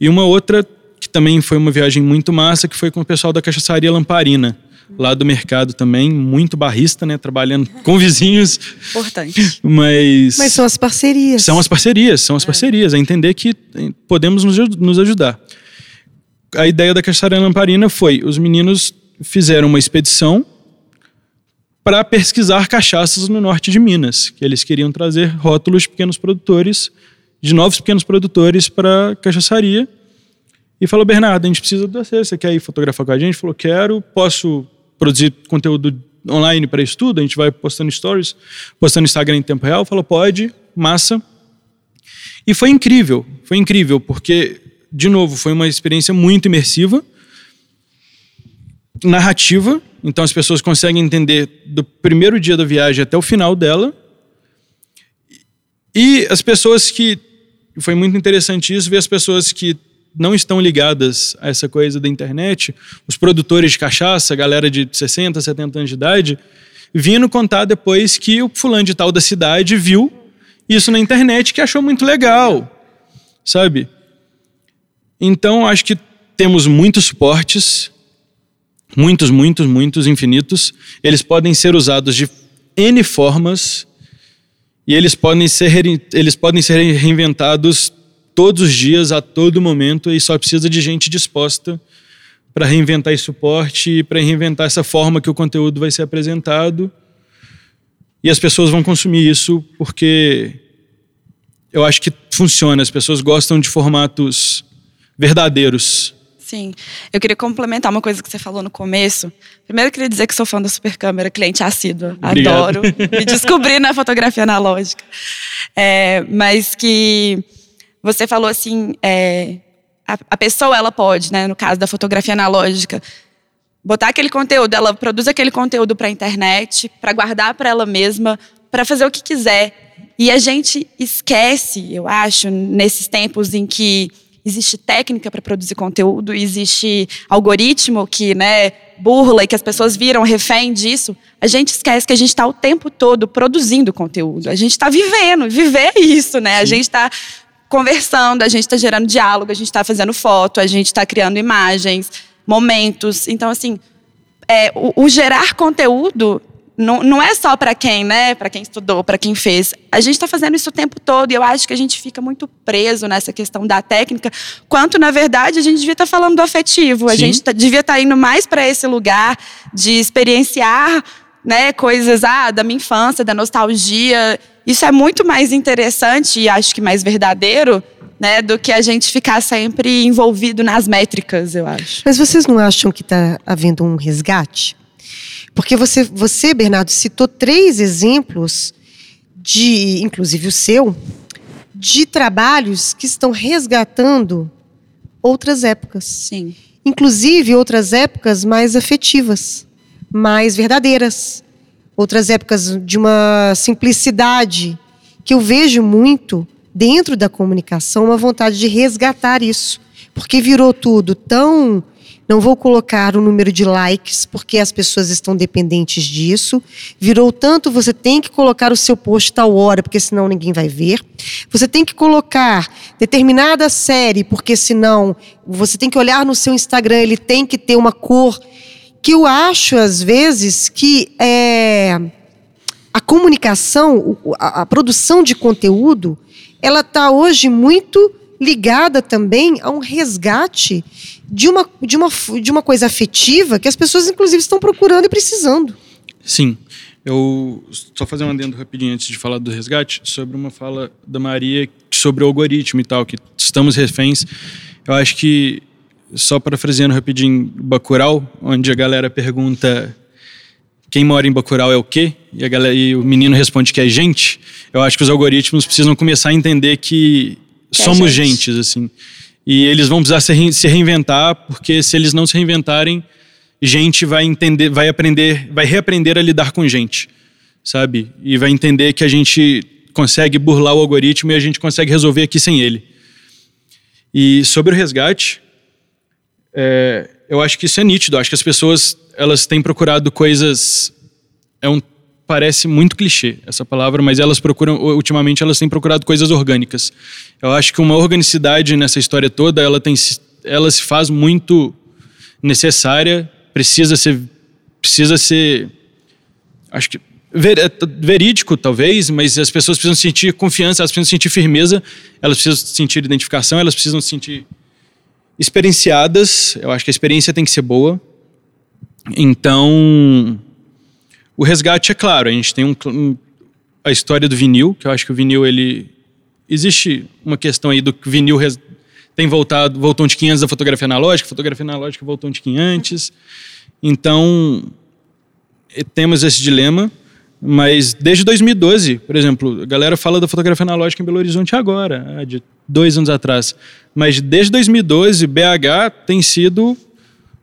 E uma outra que também foi uma viagem muito massa, que foi com o pessoal da Cachaçaria Lamparina lá do mercado também, muito barrista, né? Trabalhando com vizinhos. Importante. Mas. Mas são as parcerias. São as parcerias, são as é. parcerias. É entender que podemos nos, nos ajudar. A ideia da Cachaçaria Lamparina foi: os meninos fizeram uma expedição para pesquisar cachaças no norte de Minas, que eles queriam trazer rótulos de pequenos produtores, de novos pequenos produtores para a cachaçaria. E falou, Bernardo, a gente precisa de você, você quer ir fotografar com a gente? Falou, quero, posso produzir conteúdo online para estudo, a gente vai postando stories, postando Instagram em tempo real. Falou, pode, massa. E foi incrível, foi incrível, porque, de novo, foi uma experiência muito imersiva, narrativa, então as pessoas conseguem entender do primeiro dia da viagem até o final dela. E as pessoas que. Foi muito interessante isso, ver as pessoas que não estão ligadas a essa coisa da internet, os produtores de cachaça, galera de 60, 70 anos de idade, vindo contar depois que o fulano de tal da cidade viu isso na internet que achou muito legal, sabe? Então, acho que temos muitos suportes, muitos, muitos, muitos, infinitos. Eles podem ser usados de N formas e eles podem ser, eles podem ser reinventados todos os dias, a todo momento, e só precisa de gente disposta para reinventar esse suporte, para reinventar essa forma que o conteúdo vai ser apresentado. E as pessoas vão consumir isso porque eu acho que funciona. As pessoas gostam de formatos verdadeiros. Sim. Eu queria complementar uma coisa que você falou no começo. Primeiro, eu queria dizer que sou fã da Super Câmera, cliente assídua. Adoro. Me descobri na fotografia analógica. É, mas que você falou assim, é, a, a, pessoa ela pode, né, no caso da fotografia analógica, botar aquele conteúdo, ela produz aquele conteúdo para a internet, para guardar para ela mesma, para fazer o que quiser. E a gente esquece, eu acho, nesses tempos em que existe técnica para produzir conteúdo, existe algoritmo que, né, burla e que as pessoas viram refém disso, a gente esquece que a gente está o tempo todo produzindo conteúdo. A gente está vivendo, viver isso, né? Sim. A gente está conversando, a gente está gerando diálogo, a gente está fazendo foto, a gente está criando imagens, momentos. Então, assim, é, o, o, gerar conteúdo não, não é só para quem, né? Para quem estudou, para quem fez. A gente está fazendo isso o tempo todo e eu acho que a gente fica muito preso nessa questão da técnica, quanto na verdade a gente devia estar tá falando do afetivo. A Sim. gente tá, devia estar tá indo mais para esse lugar de experienciar, né? Coisas ah, da minha infância, da nostalgia isso é muito mais interessante e acho que mais verdadeiro né, do que a gente ficar sempre envolvido nas métricas, eu acho. Mas vocês não acham que está havendo um resgate? Porque você, você, Bernardo, citou três exemplos de, inclusive o seu, de trabalhos que estão resgatando outras épocas. Sim. Inclusive outras épocas mais afetivas, mais verdadeiras outras épocas de uma simplicidade que eu vejo muito dentro da comunicação uma vontade de resgatar isso, porque virou tudo tão não vou colocar o número de likes porque as pessoas estão dependentes disso. Virou tanto, você tem que colocar o seu post tal hora, porque senão ninguém vai ver. Você tem que colocar determinada série, porque senão você tem que olhar no seu Instagram, ele tem que ter uma cor que eu acho às vezes que é a comunicação, a, a produção de conteúdo, ela está hoje muito ligada também a um resgate de uma, de, uma, de uma coisa afetiva que as pessoas, inclusive, estão procurando e precisando. Sim. Eu só fazer um adendo rapidinho antes de falar do resgate, sobre uma fala da Maria sobre o algoritmo e tal, que estamos reféns. Eu acho que, só parafraseando rapidinho Bacurau, onde a galera pergunta quem mora em Bacurau é o quê? E, galera, e o menino responde que é gente. Eu acho que os algoritmos precisam começar a entender que, somos é gente. gentes, assim. E eles vão precisar se, se reinventar, porque se eles não se reinventarem, gente vai entender, vai aprender, vai reaprender a lidar com gente, sabe? E vai entender que a gente consegue burlar o algoritmo e a gente consegue resolver aqui sem ele. E sobre o resgate, é, eu acho que isso é nítido. Eu acho que as pessoas elas têm procurado coisas. É um parece muito clichê essa palavra, mas elas procuram, ultimamente, elas têm procurado coisas orgânicas. Eu acho que uma organicidade nessa história toda, ela, tem, ela se faz muito necessária, precisa ser, precisa ser, acho que ver, é, verídico talvez, mas as pessoas precisam sentir confiança, elas precisam sentir firmeza, elas precisam sentir identificação, elas precisam sentir experienciadas. Eu acho que a experiência tem que ser boa. Então, o resgate é claro, a gente tem um, um, a história do vinil, que eu acho que o vinil ele existe uma questão aí do que o vinil res, tem voltado, voltou tiquinho antes da fotografia analógica, fotografia analógica voltou tiquinho antes. Então, temos esse dilema, mas desde 2012, por exemplo, a galera fala da fotografia analógica em Belo Horizonte agora, de dois anos atrás. Mas desde 2012, BH tem sido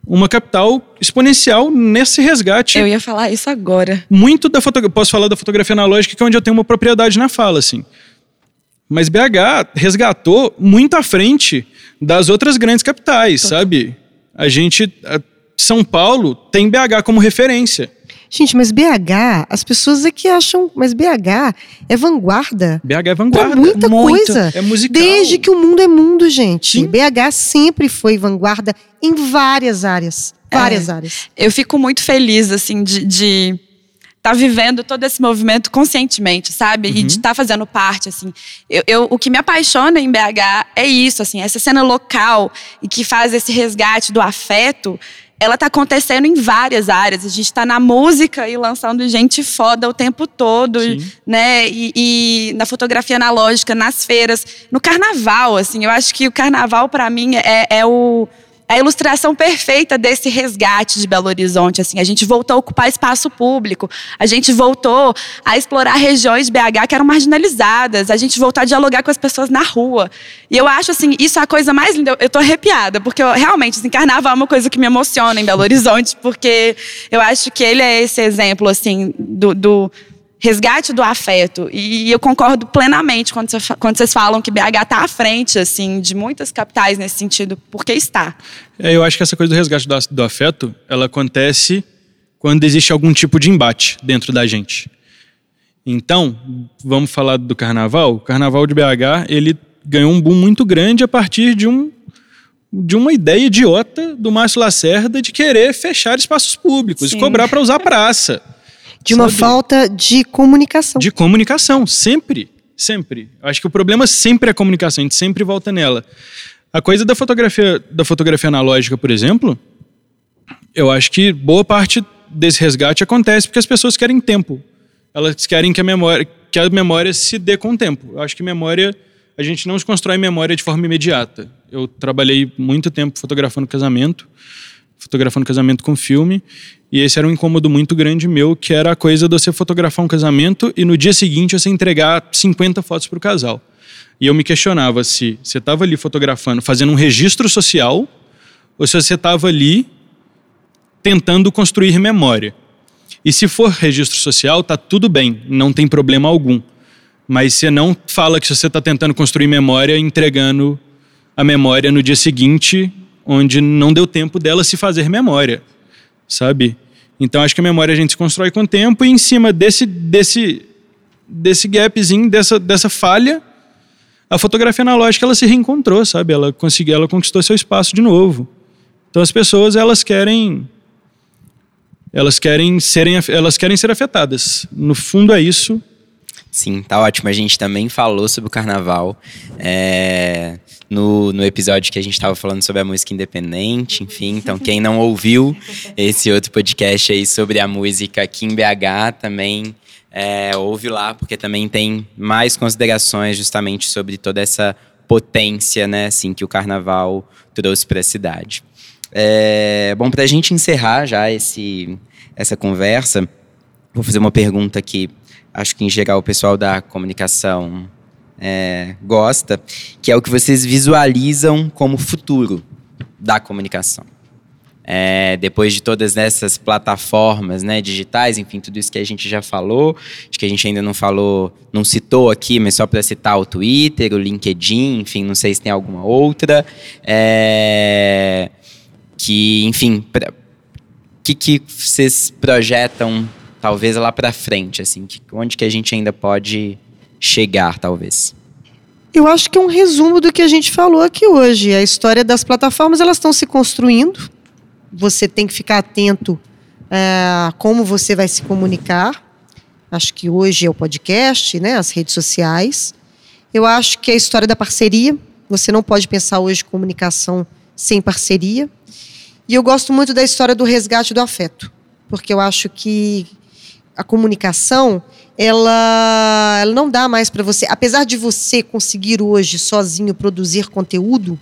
uma capital exponencial nesse resgate. Eu ia falar isso agora. Muito da fotografia. Posso falar da fotografia analógica, que é onde eu tenho uma propriedade na fala, assim. Mas BH resgatou muito à frente das outras grandes capitais, sabe? A gente. A São Paulo tem BH como referência. Gente, mas BH, as pessoas é que acham, mas BH é vanguarda. BH é vanguarda. Pra muita Muito. coisa. É musical. Desde que o mundo é mundo, gente. Sim. BH sempre foi vanguarda em várias áreas. Várias é. áreas. Eu fico muito feliz, assim, de, de tá vivendo todo esse movimento conscientemente, sabe? Uhum. E de estar tá fazendo parte, assim. Eu, eu, o que me apaixona em BH é isso, assim, essa cena local e que faz esse resgate do afeto ela está acontecendo em várias áreas. A gente está na música e lançando gente foda o tempo todo, Sim. né? E, e, na fotografia analógica, nas feiras, no carnaval, assim. Eu acho que o carnaval para mim é, é o a ilustração perfeita desse resgate de Belo Horizonte. Assim, a gente voltou a ocupar espaço público, a gente voltou a explorar regiões de BH que eram marginalizadas, a gente voltou a dialogar com as pessoas na rua. E eu acho assim, isso é a coisa mais linda. Eu estou arrepiada, porque eu, realmente, assim, carnaval é uma coisa que me emociona em Belo Horizonte, porque eu acho que ele é esse exemplo assim do, do resgate do afeto. E eu concordo plenamente quando, quando vocês falam que BH está à frente assim de muitas capitais nesse sentido, porque está. É, eu acho que essa coisa do resgate do, do afeto, ela acontece quando existe algum tipo de embate dentro da gente. Então, vamos falar do carnaval. O carnaval de BH, ele ganhou um boom muito grande a partir de um de uma ideia idiota do Márcio Lacerda de querer fechar espaços públicos Sim. e cobrar para usar praça. De uma sabe? falta de comunicação. De comunicação, sempre. Sempre. Acho que o problema sempre é a comunicação, a gente sempre volta nela. A coisa da fotografia, da fotografia analógica, por exemplo, eu acho que boa parte desse resgate acontece porque as pessoas querem tempo. Elas querem que a memória, que a memória se dê com o tempo. Eu acho que memória, a gente não se constrói memória de forma imediata. Eu trabalhei muito tempo fotografando casamento, fotografando casamento com filme, e esse era um incômodo muito grande meu, que era a coisa de você fotografar um casamento e no dia seguinte você entregar 50 fotos para o casal. E eu me questionava se você estava ali fotografando, fazendo um registro social, ou se você estava ali tentando construir memória. E se for registro social, tá tudo bem, não tem problema algum. Mas você não fala que você está tentando construir memória entregando a memória no dia seguinte, onde não deu tempo dela se fazer memória, sabe? Então acho que a memória a gente se constrói com o tempo e em cima desse desse desse gapzinho, dessa dessa falha, a fotografia analógica ela se reencontrou, sabe? Ela conseguiu, ela conquistou seu espaço de novo. Então as pessoas elas querem elas querem serem elas querem ser afetadas. No fundo é isso. Sim, tá ótimo. A gente também falou sobre o carnaval é, no, no episódio que a gente estava falando sobre a música independente, enfim. Então, quem não ouviu esse outro podcast aí sobre a música aqui em BH também é, ouve lá, porque também tem mais considerações justamente sobre toda essa potência, né, assim, que o carnaval trouxe para a cidade. É, bom, para a gente encerrar já esse, essa conversa, vou fazer uma pergunta aqui acho que em geral o pessoal da comunicação é, gosta, que é o que vocês visualizam como futuro da comunicação. É, depois de todas essas plataformas né, digitais, enfim, tudo isso que a gente já falou, acho que a gente ainda não falou, não citou aqui, mas só para citar o Twitter, o LinkedIn, enfim, não sei se tem alguma outra. É, que, enfim, o que, que vocês projetam talvez lá para frente, assim, que, onde que a gente ainda pode chegar, talvez? Eu acho que é um resumo do que a gente falou aqui hoje. A história das plataformas, elas estão se construindo. Você tem que ficar atento é, a como você vai se comunicar. Acho que hoje é o podcast, né, as redes sociais. Eu acho que é a história da parceria. Você não pode pensar hoje comunicação sem parceria. E eu gosto muito da história do resgate do afeto, porque eu acho que a comunicação, ela, ela não dá mais para você. Apesar de você conseguir hoje sozinho produzir conteúdo,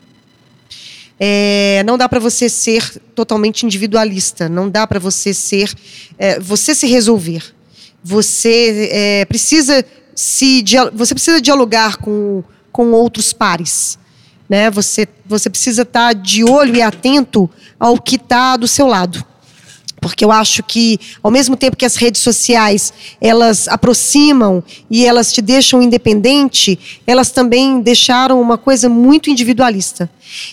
é, não dá para você ser totalmente individualista. Não dá para você ser, é, você se resolver. Você é, precisa se, você precisa dialogar com, com outros pares. Né? Você, você precisa estar tá de olho e atento ao que está do seu lado porque eu acho que ao mesmo tempo que as redes sociais elas aproximam e elas te deixam independente, elas também deixaram uma coisa muito individualista.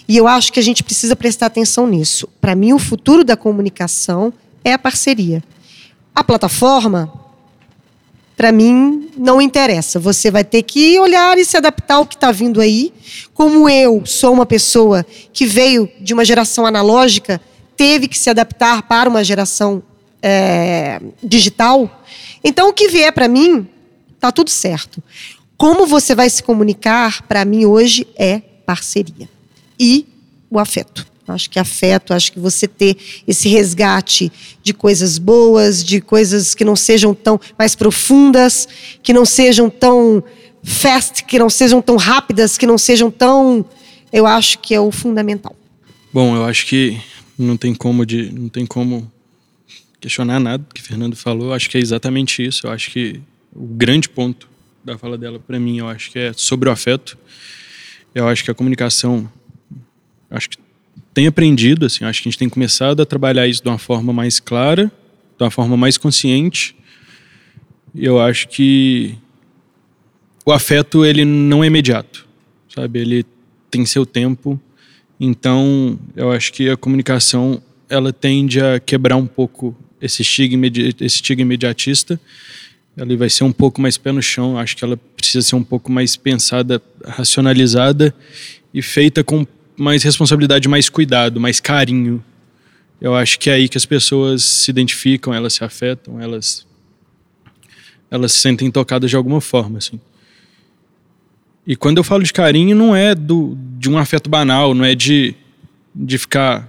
E eu acho que a gente precisa prestar atenção nisso. Para mim, o futuro da comunicação é a parceria. A plataforma, para mim, não interessa. Você vai ter que olhar e se adaptar ao que está vindo aí. Como eu sou uma pessoa que veio de uma geração analógica, teve que se adaptar para uma geração é, digital. Então, o que vier para mim, tá tudo certo. Como você vai se comunicar, para mim, hoje, é parceria. E o afeto. Acho que afeto, acho que você ter esse resgate de coisas boas, de coisas que não sejam tão mais profundas, que não sejam tão fast, que não sejam tão rápidas, que não sejam tão. Eu acho que é o fundamental. Bom, eu acho que não tem como de, não tem como questionar nada que Fernando falou. Eu acho que é exatamente isso. Eu acho que o grande ponto da fala dela para mim, eu acho que é sobre o afeto. Eu acho que a comunicação, acho que tem aprendido, assim, acho que a gente tem começado a trabalhar isso de uma forma mais clara, de uma forma mais consciente. Eu acho que o afeto ele não é imediato, sabe? Ele tem seu tempo então, eu acho que a comunicação ela tende a quebrar um pouco esse estigma, esse estigma imediatista. Ela vai ser um pouco mais pé no chão. Acho que ela precisa ser um pouco mais pensada, racionalizada e feita com mais responsabilidade, mais cuidado, mais carinho. Eu acho que é aí que as pessoas se identificam, elas se afetam, elas elas se sentem tocadas de alguma forma, assim. E quando eu falo de carinho, não é do, de um afeto banal, não é de, de ficar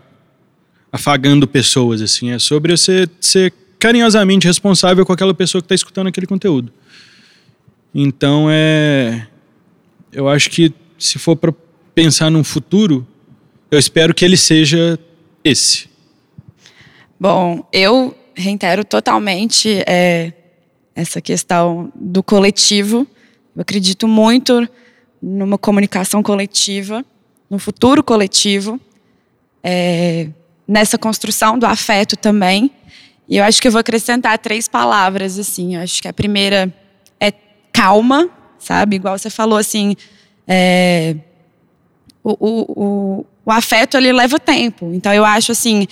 afagando pessoas, assim. É sobre você ser carinhosamente responsável com aquela pessoa que está escutando aquele conteúdo. Então, é. Eu acho que se for para pensar num futuro, eu espero que ele seja esse. Bom, eu reitero totalmente é, essa questão do coletivo. Eu acredito muito numa comunicação coletiva, no futuro coletivo, é, nessa construção do afeto também. E eu acho que eu vou acrescentar três palavras assim. Eu acho que a primeira é calma, sabe? Igual você falou, assim, é, o, o, o, o afeto, ele leva tempo. Então, eu acho, assim,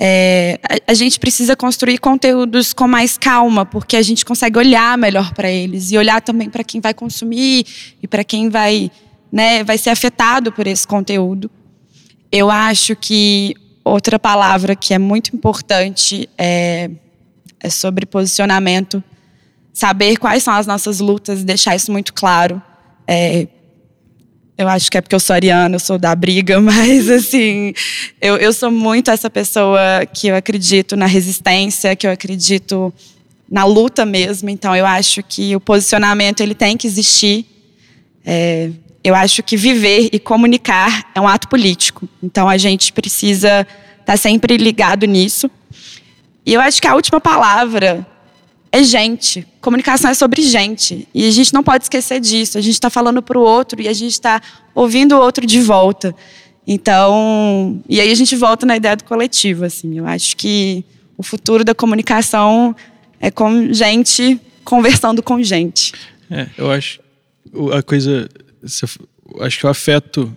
é, a, a, gente precisa construir conteúdos com mais calma, porque a gente consegue olhar melhor para eles e olhar também para quem vai consumir e para quem vai, né, vai ser afetado por esse conteúdo. Eu acho que outra palavra que é muito importante é, é sobre posicionamento, saber quais são as nossas lutas, deixar isso muito claro. É, eu acho que é porque eu sou ariana, eu sou da briga, mas assim, eu, eu sou muito essa pessoa que eu acredito na resistência, que eu acredito na luta mesmo. Então eu acho que o posicionamento ele tem que existir. É, eu acho que viver e comunicar é um ato político. Então a gente precisa estar tá sempre ligado nisso. E eu acho que a última palavra é gente. Comunicação é sobre gente. E a gente não pode esquecer disso. A gente está falando para o outro e a gente está ouvindo o outro de volta. Então, e aí a gente volta na ideia do coletivo. Assim. Eu acho que o futuro da comunicação é com gente conversando com gente. É, eu acho a coisa, acho que o afeto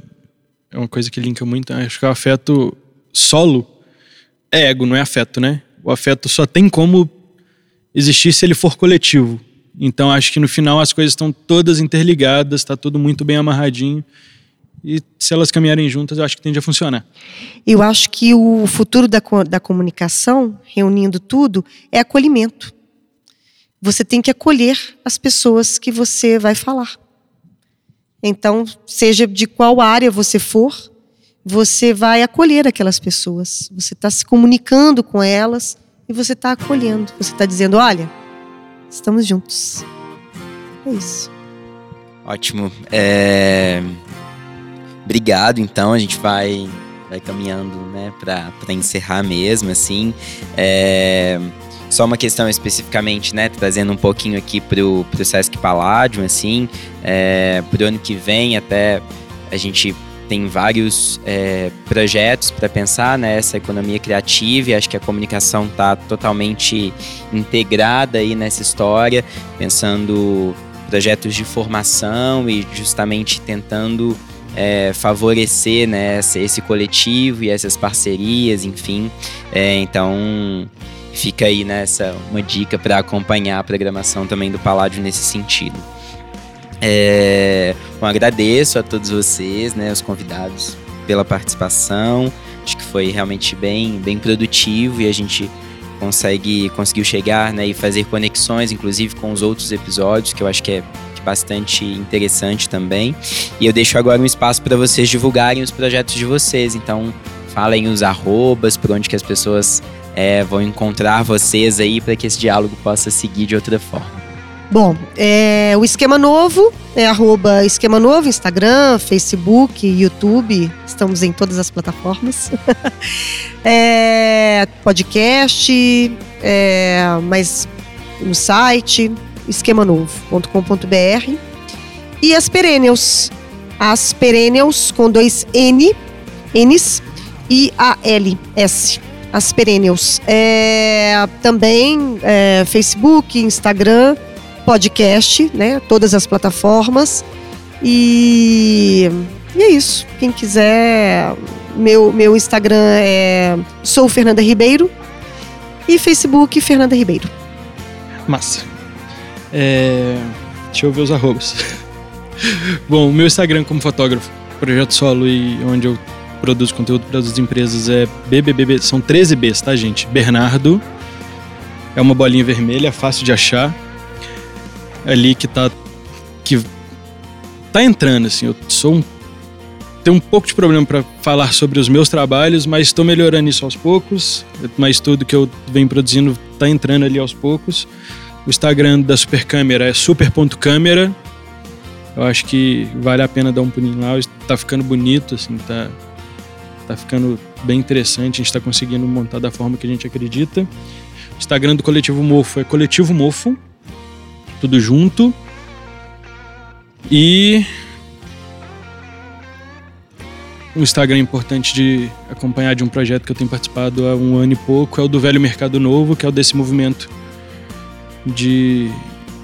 é uma coisa que linka muito. Acho que o afeto solo é ego, não é afeto, né? O afeto só tem como existir se ele for coletivo. Então acho que no final as coisas estão todas interligadas, está tudo muito bem amarradinho. E se elas caminharem juntas, eu acho que tende a funcionar. Eu acho que o futuro da, da comunicação, reunindo tudo, é acolhimento. Você tem que acolher as pessoas que você vai falar. Então, seja de qual área você for, você vai acolher aquelas pessoas. Você está se comunicando com elas e você está acolhendo. Você está dizendo: olha, estamos juntos. É isso. Ótimo. É... Obrigado, então. A gente vai, vai caminhando né, para encerrar mesmo, assim. É... Só uma questão especificamente, né? Trazendo um pouquinho aqui pro, pro Sesc Palladium, assim. É... Pro ano que vem, até a gente tem vários é, projetos para pensar nessa né, economia criativa e acho que a comunicação está totalmente integrada aí nessa história, pensando projetos de formação e justamente tentando é, favorecer né, esse coletivo e essas parcerias, enfim. É, então fica aí nessa uma dica para acompanhar a programação também do Paládio nesse sentido. É, bom, agradeço a todos vocês, né, os convidados, pela participação. Acho que foi realmente bem, bem produtivo e a gente consegue conseguiu chegar né, e fazer conexões, inclusive com os outros episódios, que eu acho que é bastante interessante também. E eu deixo agora um espaço para vocês divulgarem os projetos de vocês. Então, falem os arrobas, por onde que as pessoas é, vão encontrar vocês aí para que esse diálogo possa seguir de outra forma. Bom, é, o Esquema Novo é arroba Esquema Novo, Instagram, Facebook, YouTube. Estamos em todas as plataformas. é, podcast, é, mas no site esquemanovo.com.br. E as Perennials. As Perennials com dois N, N's e A-L-S. As Perennials. É, também é, Facebook, Instagram podcast, né? Todas as plataformas. E, e é isso. Quem quiser, meu, meu Instagram é sou Fernanda Ribeiro e Facebook Fernanda Ribeiro. Massa. É, deixa eu ver os arrobas. Bom, o meu Instagram como fotógrafo, projeto solo e onde eu produzo conteúdo para as empresas é BBBB, são 13 Bs, tá, gente? Bernardo, é uma bolinha vermelha, fácil de achar ali que tá que tá entrando assim. Eu sou um tenho um pouco de problema para falar sobre os meus trabalhos, mas estou melhorando isso aos poucos. Mas tudo que eu venho produzindo tá entrando ali aos poucos. O Instagram da Super Câmera é super.câmera. Eu acho que vale a pena dar um pulinho lá. Tá ficando bonito, assim, tá, tá ficando bem interessante. A gente tá conseguindo montar da forma que a gente acredita. Instagram do Coletivo Mofo é Coletivo Mofo tudo junto. E um Instagram importante de acompanhar de um projeto que eu tenho participado há um ano e pouco é o do Velho Mercado Novo, que é o desse movimento de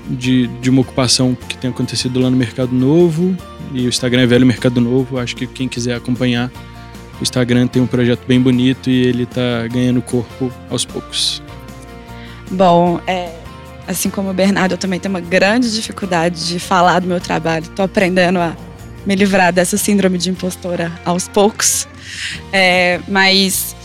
de, de uma ocupação que tem acontecido lá no Mercado Novo. E o Instagram é Velho Mercado Novo. Acho que quem quiser acompanhar, o Instagram tem um projeto bem bonito e ele está ganhando corpo aos poucos. Bom, é, assim como o Bernardo, eu também tenho uma grande dificuldade de falar do meu trabalho. Estou aprendendo a me livrar dessa síndrome de impostora aos poucos. É, mas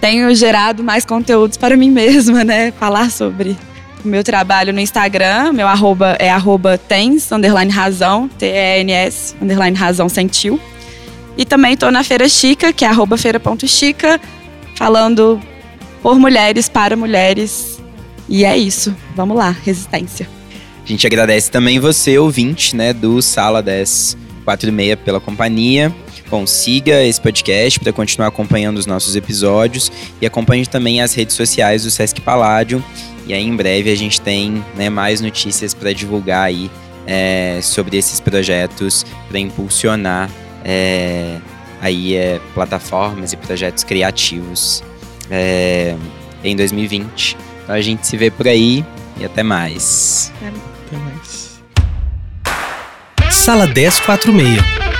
tenho gerado mais conteúdos para mim mesma, né? Falar sobre o meu trabalho no Instagram, meu arroba é arroba tens, underline razão, T-E-N-S, underline razão sentiu. E também estou na Feira Chica, que é arroba feira.chica, falando por mulheres, para mulheres. E é isso. Vamos lá, resistência. A gente agradece também você, ouvinte, né, do Sala 1046 pela companhia. Bom, siga esse podcast para continuar acompanhando os nossos episódios e acompanhe também as redes sociais do Sesc Paládio. E aí em breve a gente tem né, mais notícias para divulgar aí é, sobre esses projetos para impulsionar é, aí é, plataformas e projetos criativos é, em 2020. Então a gente se vê por aí e até mais. Até mais. Sala 1046.